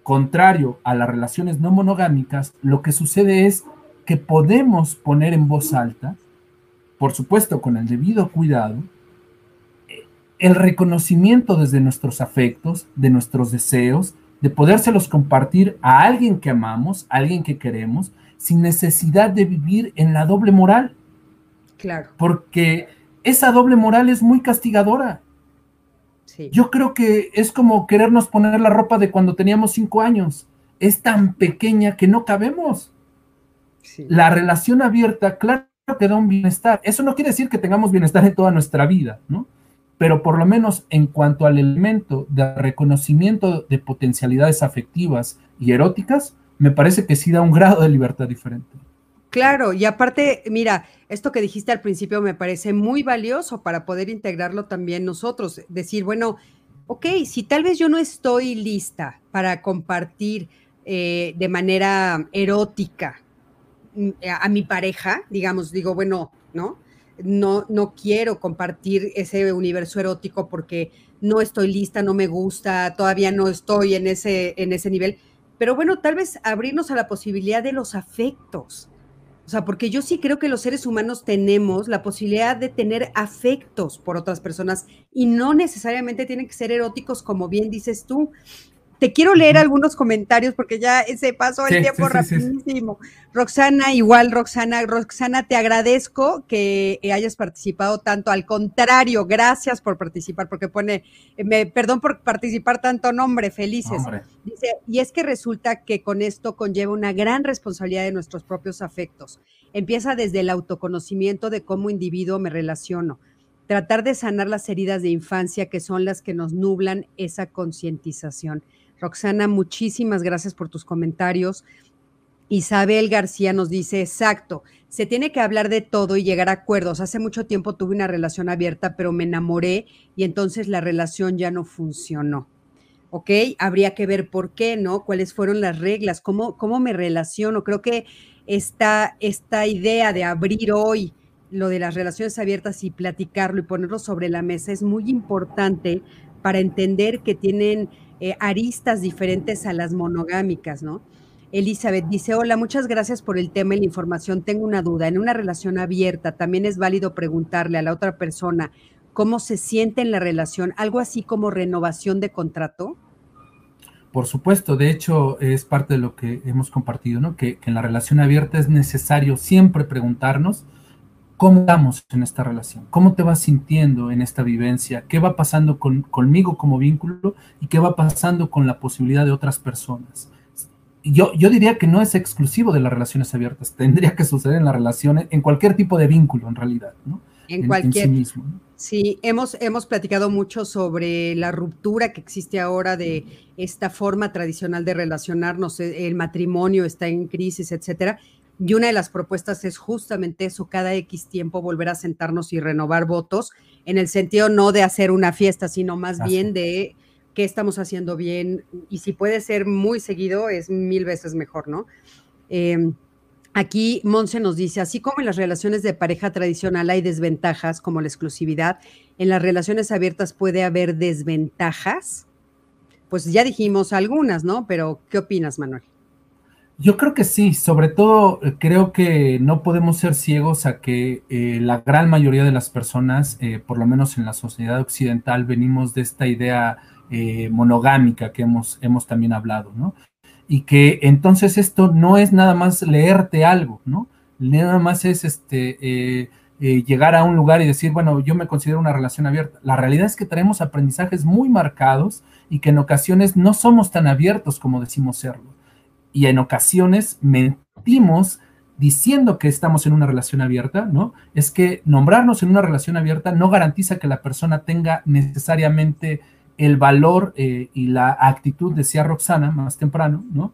Contrario a las relaciones no monogámicas, lo que sucede es que podemos poner en voz alta, por supuesto con el debido cuidado, el reconocimiento desde nuestros afectos, de nuestros deseos, de podérselos compartir a alguien que amamos, a alguien que queremos, sin necesidad de vivir en la doble moral. Claro. Porque esa doble moral es muy castigadora. Yo creo que es como querernos poner la ropa de cuando teníamos cinco años. Es tan pequeña que no cabemos. La relación abierta, claro que da un bienestar. Eso no quiere decir que tengamos bienestar en toda nuestra vida, ¿no? Pero por lo menos en cuanto al elemento de reconocimiento de potencialidades afectivas y eróticas, me parece que sí da un grado de libertad diferente. Claro, y aparte, mira, esto que dijiste al principio me parece muy valioso para poder integrarlo también nosotros. Decir, bueno, ok, si tal vez yo no estoy lista para compartir eh, de manera erótica mm, a, mi pareja, digamos, digo, bueno, ¿no? No, no quiero compartir ese universo erótico porque no estoy lista, no me gusta, todavía no estoy en ese, en ese nivel. Pero bueno, tal vez abrirnos a la posibilidad de los afectos o sea, porque yo sí creo que los seres humanos tenemos la posibilidad de tener afectos por otras personas y no necesariamente tienen que ser eróticos, como bien dices tú. Te quiero leer algunos comentarios porque ya se pasó el tiempo rapidísimo. Roxana, igual, Roxana, Roxana, te agradezco que hayas participado tanto. Al contrario, gracias por participar, porque pone, me, perdón por participar tanto nombre, felices. Dice, y es que resulta que con esto conlleva una gran responsabilidad de nuestros propios afectos. Empieza desde el autoconocimiento de cómo individuo me relaciono tratar de sanar las heridas de infancia que son las que nos nublan esa concientización. Roxana, muchísimas gracias por tus comentarios. Isabel García nos dice, exacto, se tiene que hablar de todo y llegar a acuerdos. Hace mucho tiempo tuve una relación abierta, pero me enamoré y entonces la relación ya no funcionó. ¿Ok? Habría que ver por qué, ¿no? ¿Cuáles fueron las reglas? ¿Cómo, cómo me relaciono? Creo que esta, esta idea de abrir hoy lo de las relaciones abiertas y platicarlo y ponerlo sobre la mesa es muy importante para entender que tienen eh, aristas diferentes a las monogámicas, ¿no? Elizabeth dice, hola, muchas gracias por el tema y la información. Tengo una duda. En una relación abierta, también es válido preguntarle a la otra persona cómo se siente en la relación, algo así como renovación de contrato. Por supuesto, de hecho es parte de lo que hemos compartido, ¿no? Que, que en la relación abierta es necesario siempre preguntarnos ¿Cómo estamos en esta relación? ¿Cómo te vas sintiendo en esta vivencia? ¿Qué va pasando conmigo como vínculo y qué va pasando con la posibilidad de otras personas? Yo, yo diría que no es exclusivo de las relaciones abiertas, tendría que suceder en las relaciones, en cualquier tipo de vínculo en realidad, ¿no? En, cualquier. sí, mismo, sí, hemos, hemos platicado mucho sobre la ruptura que existe ahora de esta forma tradicional de relacionarnos, el matrimonio está en crisis, etcétera y una de las propuestas es justamente eso, cada X tiempo volver a sentarnos y renovar votos, en el sentido no de hacer una fiesta, sino más bien de qué estamos haciendo bien. Y si puede ser muy seguido, es mil veces mejor, ¿no? Em, aquí Monse nos dice, así como en las relaciones de pareja tradicional hay desventajas como la exclusividad, en las relaciones abiertas puede haber desventajas. Pues ya dijimos algunas, ¿no? Pero ¿qué opinas, Manuel? Yo creo que sí, sobre todo eh, creo que no podemos ser ciegos a que eh, la gran mayoría de las personas, eh, por lo menos en la sociedad occidental, venimos de esta idea monogámica que hemos, hemos también hablado, ¿no? Y que entonces esto no es nada más leerte algo, ¿no? Nada más es este, llegar a un lugar y decir, bueno, yo me considero una relación abierta. La realidad es que traemos aprendizajes muy marcados y que en ocasiones no somos tan abiertos como decimos serlo y en ocasiones mentimos diciendo que estamos en una relación abierta, ¿no? Es que nombrarnos en una relación abierta no garantiza que la persona tenga necesariamente el valor eh, y la actitud, decía Roxana más temprano, ¿no?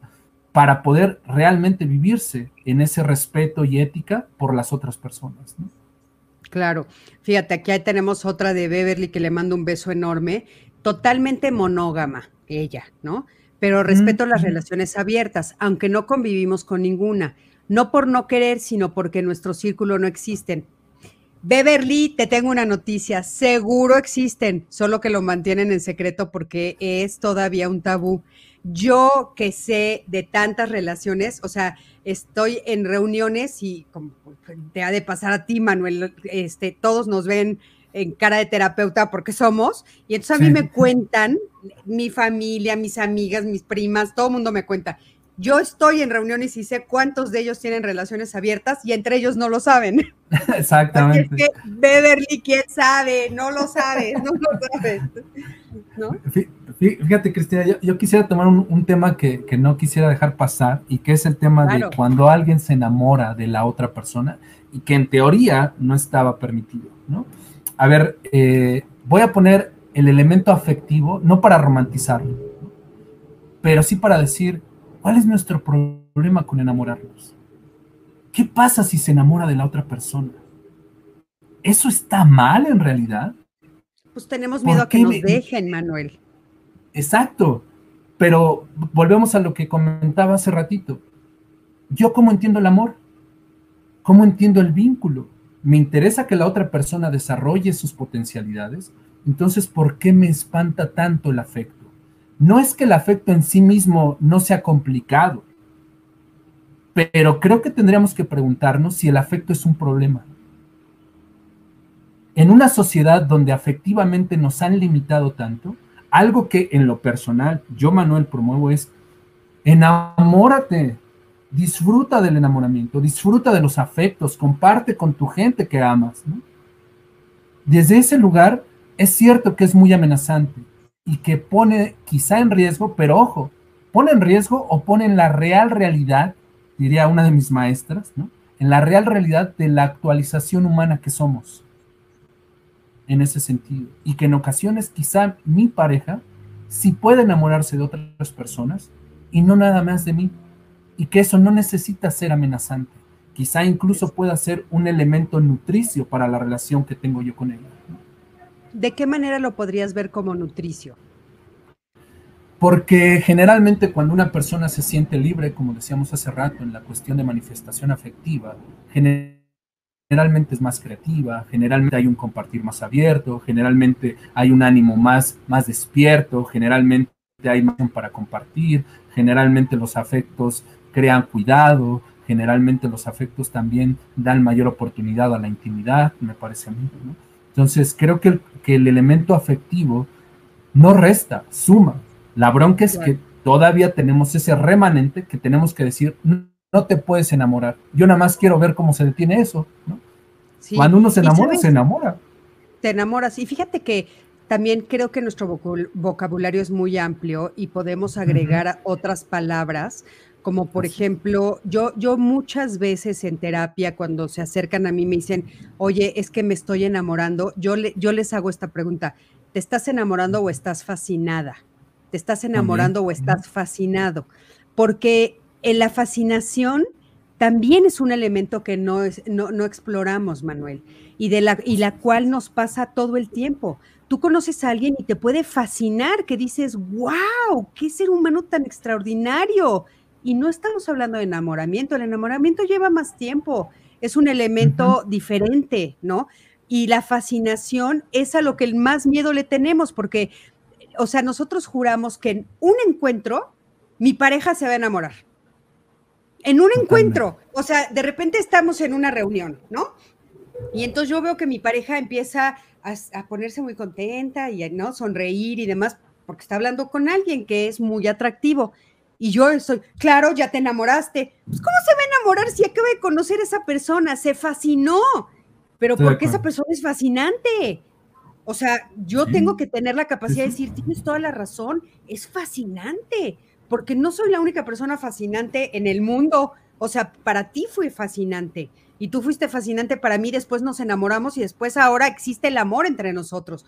Para poder realmente vivirse en ese respeto y ética por las otras personas, ¿no? Claro, fíjate, aquí tenemos otra de Beverly que le mando un beso enorme, totalmente monógama, ella, ¿no? Pero respeto las relaciones abiertas, aunque no convivimos con ninguna, no por no querer, sino porque en nuestro círculo no existen. Beverly, te tengo una noticia, seguro existen, solo que lo mantienen en secreto porque es todavía un tabú. Yo que sé de tantas relaciones, o sea, estoy en reuniones y como te ha de pasar a ti, Manuel, este, todos nos ven en cara de terapeuta porque somos, y entonces a mí me cuentan, mi familia, mis amigas, mis primas, todo el mundo me cuenta. Yo estoy en reuniones y sé cuántos de ellos tienen relaciones abiertas y entre ellos no lo saben. Exactamente. Es que Beverly, ¿quién sabe? No lo sabes, no lo sabes. Fíjate, Cristina, yo, quisiera tomar un, tema que, no quisiera dejar pasar y que es el tema de cuando alguien se enamora de la otra persona y que en teoría no estaba permitido, ¿no? A ver, eh, voy a poner el elemento afectivo, no para romantizarlo, pero sí para decir, ¿cuál es nuestro problema con enamorarnos? ¿qué pasa si se enamora de la otra persona? ¿Eso está mal en realidad? Pues tenemos miedo a que nos dejen, Manuel. Exacto, pero volvemos a lo que comentaba hace ratito. ¿Yo cómo entiendo el amor? ¿Cómo entiendo el vínculo? ¿Me interesa que la otra persona desarrolle sus potencialidades? Entonces, ¿por qué me espanta tanto el afecto? No es que el afecto en sí mismo no sea complicado, pero creo que tendríamos que preguntarnos si el afecto es un problema. En una sociedad donde afectivamente nos han limitado tanto, algo que en lo personal yo, Manuel, promuevo es enamórate, disfruta del enamoramiento, disfruta de los afectos, comparte con tu gente que amas. Desde ese lugar es cierto que es muy amenazante y que pone quizá en riesgo, pero ojo, pone en riesgo o pone en la real realidad, diría una de mis maestras, en la real realidad de la actualización humana que somos en ese sentido. Y que en ocasiones quizá mi pareja sí puede enamorarse de otras personas y no nada más de mí y que eso no necesita ser amenazante. Quizá incluso pueda ser un elemento nutricio para la relación que tengo yo con ella. ¿De qué manera lo podrías ver como nutricio? Porque generalmente cuando una persona se siente libre, como decíamos hace rato, en la cuestión de manifestación afectiva, generalmente es más creativa, generalmente hay un compartir más abierto, generalmente hay un ánimo más, más despierto, generalmente hay más para compartir, generalmente los afectos crean cuidado, generalmente los afectos también dan mayor oportunidad a la intimidad, me parece a mí. Entonces, creo que el, que el elemento afectivo no resta, suma. La bronca es que todavía tenemos ese remanente que tenemos que decir, no, te puedes enamorar. Yo nada más quiero ver cómo se detiene eso. Cuando uno se enamora, se enamora. Te enamoras. Y fíjate que también creo que nuestro vocabulario es muy amplio y podemos agregar otras palabras como por ejemplo, yo, yo muchas veces en terapia, cuando se acercan a mí, me dicen, oye, es que me estoy enamorando, yo, le, yo les hago esta pregunta, ¿te estás enamorando o estás fascinada? ¿Te estás enamorando o estás fascinado? Porque en la fascinación también es un elemento que no, es, no, no exploramos, Manuel, y, de la, y la cual nos pasa todo el tiempo tú conoces a alguien y te puede fascinar, que dices, wow, qué ser humano tan extraordinario. Y no estamos hablando de enamoramiento, el enamoramiento lleva más tiempo, es un elemento diferente, ¿no? Y la fascinación es a lo que el más miedo le tenemos, porque, o sea, nosotros juramos que en un encuentro mi pareja se va a enamorar. En un encuentro, o sea, de repente estamos en una reunión, ¿no? Y entonces yo veo que mi pareja empieza a, a, ponerse muy contenta y no sonreír y demás, porque está hablando con alguien que es muy atractivo. Y yo estoy, claro, ya te enamoraste. Pues, ¿cómo se va a enamorar si acaba de conocer a esa persona? Se fascinó. Pero porque esa persona es fascinante. O sea, yo tengo que tener la capacidad de decir, tienes toda la razón, es fascinante, porque no soy la única persona fascinante en el mundo. O sea, para ti fue fascinante y tú fuiste fascinante para mí, después nos enamoramos y después ahora existe el amor entre nosotros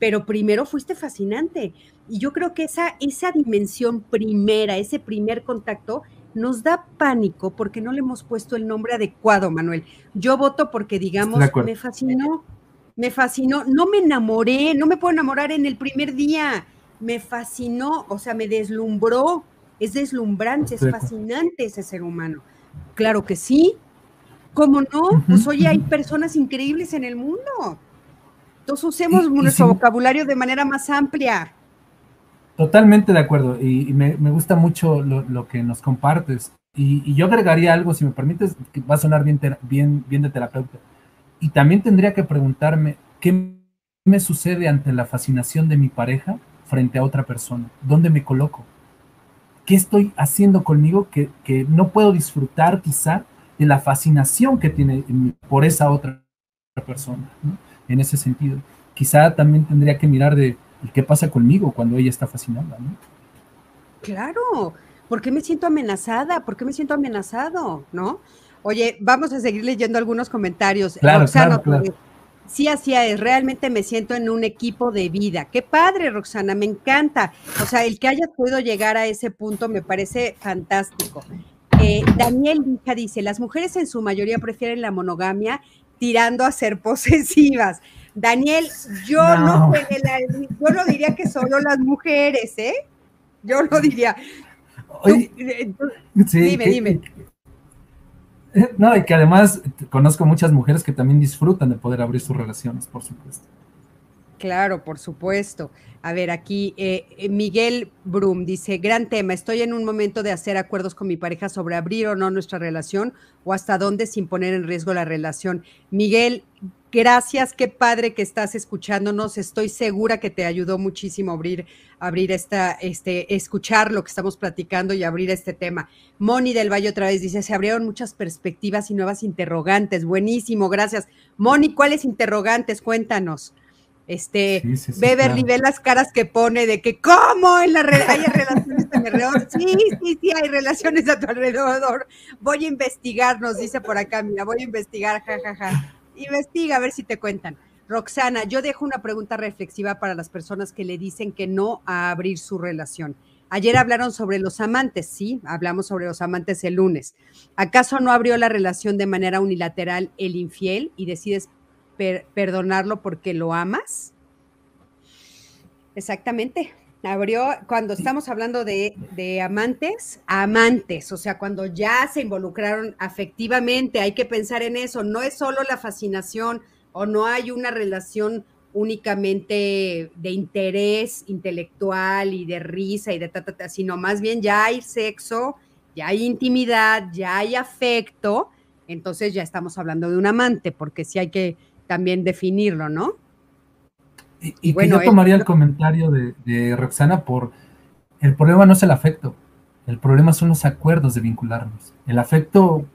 pero primero fuiste fascinante. Y yo creo que esa, esa dimensión primera, ese primer contacto, nos da pánico porque no le hemos puesto el nombre adecuado, Manuel. Yo voto porque digamos, me fascinó, me fascinó, no me enamoré, no me puedo enamorar en el primer día, me fascinó, o sea, me deslumbró, es deslumbrante, es fascinante ese ser humano. Claro que sí, ¿cómo no? Pues oye, hay personas increíbles en el mundo. Entonces usemos nuestro vocabulario de manera más amplia. Totalmente de acuerdo y, me, gusta mucho lo, que nos compartes. Y, yo agregaría algo, si me permites, que va a sonar bien, bien, bien de terapeuta. Y también tendría que preguntarme qué me sucede ante la fascinación de mi pareja frente a otra persona. ¿Dónde me coloco? ¿Qué estoy haciendo conmigo que, no puedo disfrutar quizá de la fascinación que tiene por esa otra persona? En ese sentido. Quizá también tendría que mirar de qué pasa conmigo cuando ella está fascinada, ¿no? Claro, ¿por qué me siento amenazada? ¿Por qué me siento amenazado? ¿No? Oye, vamos a seguir leyendo algunos comentarios. Claro, Roxana, claro, claro. Sí, así es, realmente me siento en un equipo de vida. Qué padre, Roxana, me encanta. O sea, el que hayas podido llegar a ese punto me parece fantástico. Eh, Daniel Lija dice, las mujeres en su mayoría prefieren la monogamia tirando a ser posesivas. Daniel, yo no, yo no diría que solo las mujeres, ¿eh? Yo no diría. Eh, dime, dime. No, y que además conozco muchas mujeres que también disfrutan de poder abrir sus relaciones, por supuesto. Claro, por supuesto. A ver, aquí eh, eh, Miguel Brum dice, gran tema, estoy en un momento de hacer acuerdos con mi pareja sobre abrir o no nuestra relación o hasta dónde sin poner en riesgo la relación. Miguel, gracias, qué padre que estás escuchándonos, estoy segura que te ayudó muchísimo abrir, abrir esta, este, escuchar lo que estamos platicando y abrir este tema. Moni del Valle otra vez dice, se abrieron muchas perspectivas y nuevas interrogantes, buenísimo, gracias. Moni, ¿cuáles interrogantes? Cuéntanos. Este, Beverly ve las caras que pone de que, ¿cómo en la hay relaciones a mi alrededor? Sí, sí, sí, hay relaciones a tu alrededor. Voy a investigar, nos dice por acá, mira, voy a investigar, jajaja. Ja, ja. Investiga, a ver si te cuentan. Roxana, yo dejo una pregunta reflexiva para las personas que le dicen que no a abrir su relación. Ayer hablaron sobre los amantes, sí, hablamos sobre los amantes el lunes. ¿Acaso no abrió la relación de manera unilateral el infiel y decides perdonarlo porque lo amas. Exactamente. Abrió, cuando estamos hablando de, de, amantes, amantes, o sea, cuando ya se involucraron afectivamente, hay que pensar en eso, no es solo la fascinación o no hay una relación únicamente de interés intelectual y de risa y de ta, ta, ta, sino más bien ya hay sexo, ya hay intimidad, ya hay afecto, entonces ya estamos hablando de un amante, porque sí hay que también definirlo, ¿no? Y, bueno, yo tomaría el comentario de, Roxana por el problema no es el afecto, el problema son los acuerdos de vincularnos. El afecto,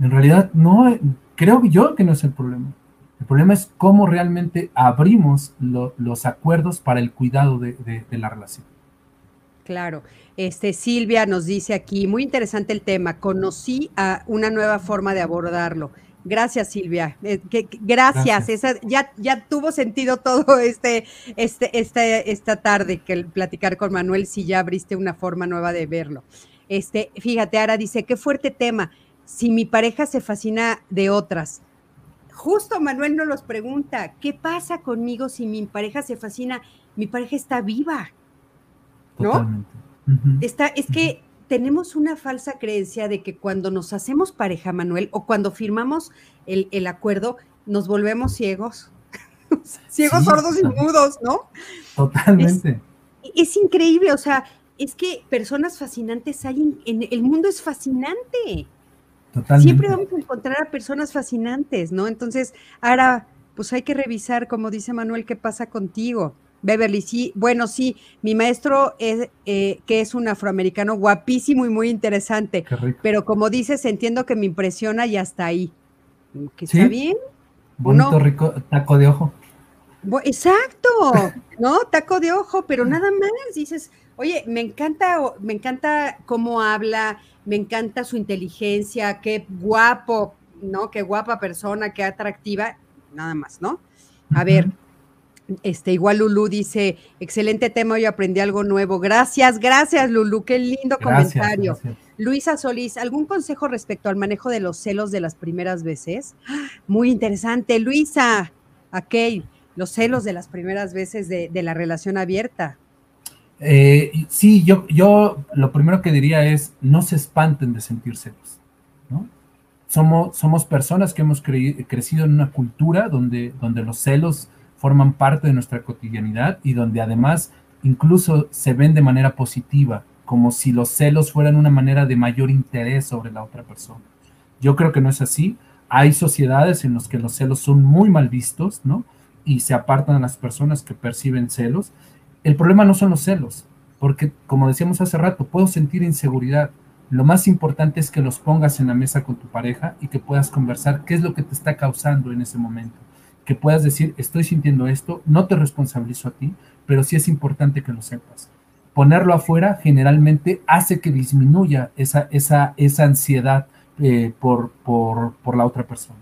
en realidad, no, creo yo que no es el problema. El problema es cómo realmente abrimos los acuerdos para el cuidado de, de, la relación. Claro. Este, Silvia nos dice aquí, muy interesante el tema, conocí a una nueva forma de abordarlo Gracias, Silvia. Eh, gracias. Esa, ya, ya tuvo sentido todo este, este, este, esta tarde que el platicar con Manuel, si ya abriste una forma nueva de verlo. Este, fíjate, Ara dice, qué fuerte tema. Si mi pareja se fascina de otras. Justo Manuel nos los pregunta, ¿qué pasa conmigo si mi pareja se fascina? Mi pareja está viva. ¿No? Está, es que tenemos una falsa creencia de que cuando nos hacemos pareja, Manuel, o cuando firmamos el, acuerdo, nos volvemos ciegos. ciegos, sordos y mudos, ¿no? Totalmente. Es, increíble, o sea, es que personas fascinantes hay en, el mundo es fascinante. Totalmente. Siempre vamos a encontrar a personas fascinantes, ¿no? Entonces, ahora, pues hay que revisar, como dice Manuel, qué pasa contigo. Beverly, sí, bueno, sí, mi maestro es, eh, que es un afroamericano guapísimo y muy interesante, pero como dices, entiendo que me impresiona y hasta ahí. ¿Que está bien? Bonito, rico, taco de ojo. Exacto, ¿no? Taco de ojo, pero nada más, dices, oye, me encanta, me encanta cómo habla, me encanta su inteligencia, qué guapo, ¿no? Qué guapa persona, qué atractiva, nada más, ¿no? A ver, este, igual Lulu dice, excelente tema, hoy aprendí algo nuevo. Gracias, gracias Lulu, qué lindo comentario. Luisa Solís, ¿algún consejo respecto al manejo de los celos de las primeras veces? Muy interesante, Luisa. Ok, los celos de las primeras veces de, la relación abierta. Eh, sí, yo, yo lo primero que diría es, no se espanten de sentir celos, ¿no? Somos, somos personas que hemos crecido en una cultura donde, donde los celos forman parte de nuestra cotidianidad y donde además incluso se ven de manera positiva, como si los celos fueran una manera de mayor interés sobre la otra persona. Yo creo que no es así. Hay sociedades en las que los celos son muy mal vistos, ¿no? Y se apartan a las personas que perciben celos. El problema no son los celos, porque como decíamos hace rato, puedo sentir inseguridad. Lo más importante es que los pongas en la mesa con tu pareja y que puedas conversar qué es lo que te está causando en ese momento que puedas decir, estoy sintiendo esto, no te responsabilizo a ti, pero sí es importante que lo sepas. Ponerlo afuera generalmente hace que disminuya esa, esa, esa ansiedad eh, por, por, por la otra persona.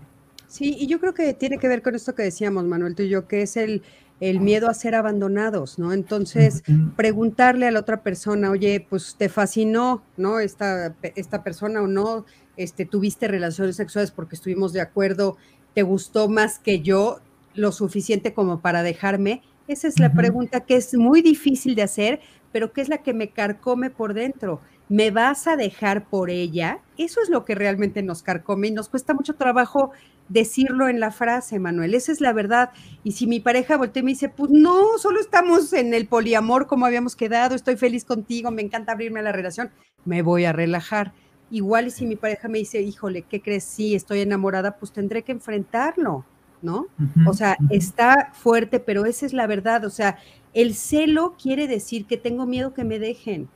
Sí, y yo creo que tiene que ver con esto que decíamos, Manuel, tú y yo, que es el, el miedo a ser abandonados, ¿no? Entonces, preguntarle a la otra persona, oye, pues te fascinó, ¿no? Esta, esta persona o no, este, tuviste relaciones sexuales porque estuvimos de acuerdo, te gustó más que yo, lo suficiente como para dejarme. Esa es la pregunta que es muy difícil de hacer, pero que es la que me carcome por dentro. ¿Me vas a dejar por ella? Eso es lo que realmente nos carcome y nos cuesta mucho trabajo decirlo en la frase, Manuel. Esa es la verdad. Y si mi pareja voltea y me dice, pues no, solo estamos en el poliamor como habíamos quedado, estoy feliz contigo, me encanta abrirme a la relación, me voy a relajar. Igual y si mi pareja me dice, híjole, ¿qué crees? Sí, estoy enamorada, pues tendré que enfrentarlo, ¿no? o sea, está fuerte, pero esa es la verdad. O sea, el celo quiere decir que tengo miedo que me dejen.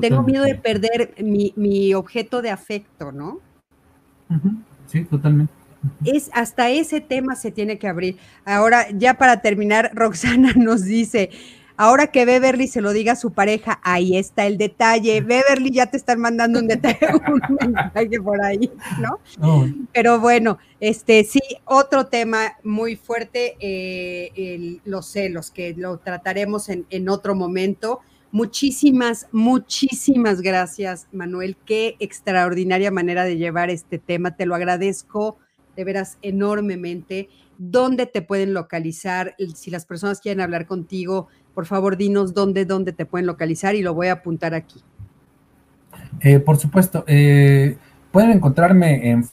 Tengo miedo de perder mi, mi objeto de afecto, ¿no? Sí, totalmente. Es, hasta ese tema se tiene que abrir. Ahora, ya para terminar, Roxana nos dice, ahora que Beverly se lo diga a su pareja, ahí está el detalle. Beverly ya te están mandando un detalle, un por ahí, ¿no? Pero bueno, este sí, otro tema muy fuerte, eh, los celos, que lo trataremos en, en otro momento. Muchísimas, muchísimas gracias, Manuel. Qué extraordinaria manera de llevar este tema. Te lo agradezco de veras enormemente. ¿Dónde te pueden localizar? Si las personas quieren hablar contigo, por favor, dinos dónde, dónde te pueden localizar y lo voy a apuntar aquí. Eh, por supuesto, eh, pueden encontrarme en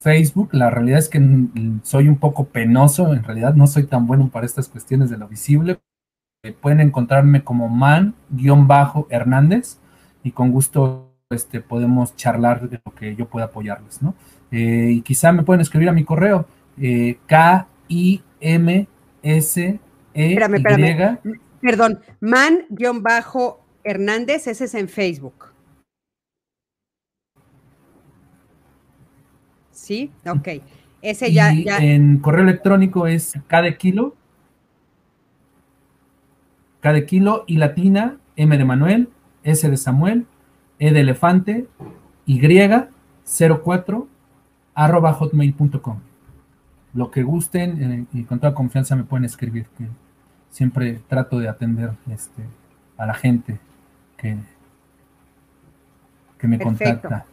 Facebook. La realidad es que soy un poco penoso, en realidad no soy tan bueno para estas cuestiones de lo visible. Eh, pueden encontrarme como man-hernández y con gusto este, podemos charlar de lo que yo pueda apoyarles, ¿no? Y quizá me pueden escribir a mi correo, K-I-M-S-E-Y. Perdón, man-hernández, ese es en Facebook. ¿Sí? Ok. Ese ya, ya. En correo electrónico es de kilo, de kilo y latina, M de Manuel, S de Samuel, E de elefante, Y, 04 arroba hotmail.com. Lo que gusten eh, y con toda confianza me pueden escribir, que siempre trato de atender este, a la gente que, que me contacta.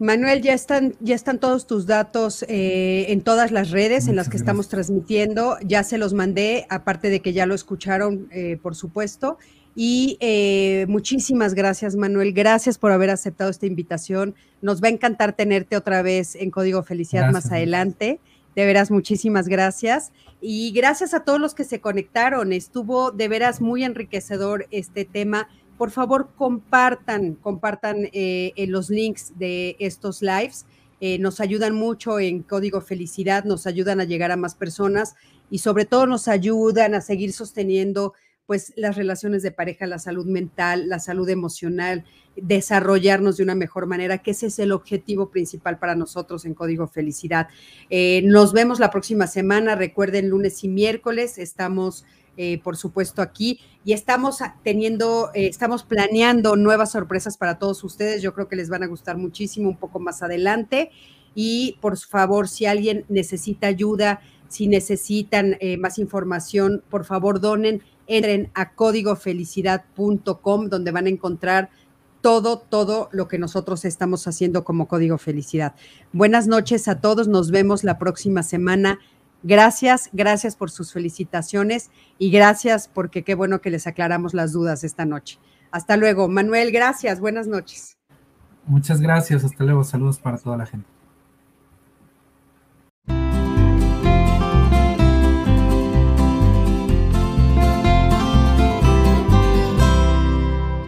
Manuel, ya están, ya están todos tus datos eh, en todas las redes en las que estamos transmitiendo. Ya se los mandé, aparte de que ya lo escucharon, eh, por supuesto. Y eh, muchísimas gracias, Manuel. Gracias por haber aceptado esta invitación. Nos va a encantar tenerte otra vez en Código Felicidad más adelante. De veras, muchísimas gracias. Y gracias a todos los que se conectaron. Estuvo de veras muy enriquecedor este tema. Por favor, compartan, compartan eh, los links de estos lives. Eh, nos ayudan mucho en Código Felicidad, nos ayudan a llegar a más personas y sobre todo nos ayudan a seguir sosteniendo pues las relaciones de pareja, la salud mental, la salud emocional, desarrollarnos de una mejor manera, que ese es el objetivo principal para nosotros en Código Felicidad. Eh, nos vemos la próxima semana, recuerden lunes y miércoles, estamos eh, por supuesto aquí y estamos teniendo, eh, estamos planeando nuevas sorpresas para todos ustedes, yo creo que les van a gustar muchísimo un poco más adelante y por favor, si alguien necesita ayuda, si necesitan más información, por favor donen entren a códigofelicidad.com donde van a encontrar todo, todo lo que nosotros estamos haciendo como Código Felicidad. Buenas noches a todos, nos vemos la próxima semana. Gracias, gracias por sus felicitaciones y gracias porque qué bueno que les aclaramos las dudas esta noche. Hasta luego. Manuel, gracias, buenas noches. Muchas gracias, hasta luego, saludos para toda la gente.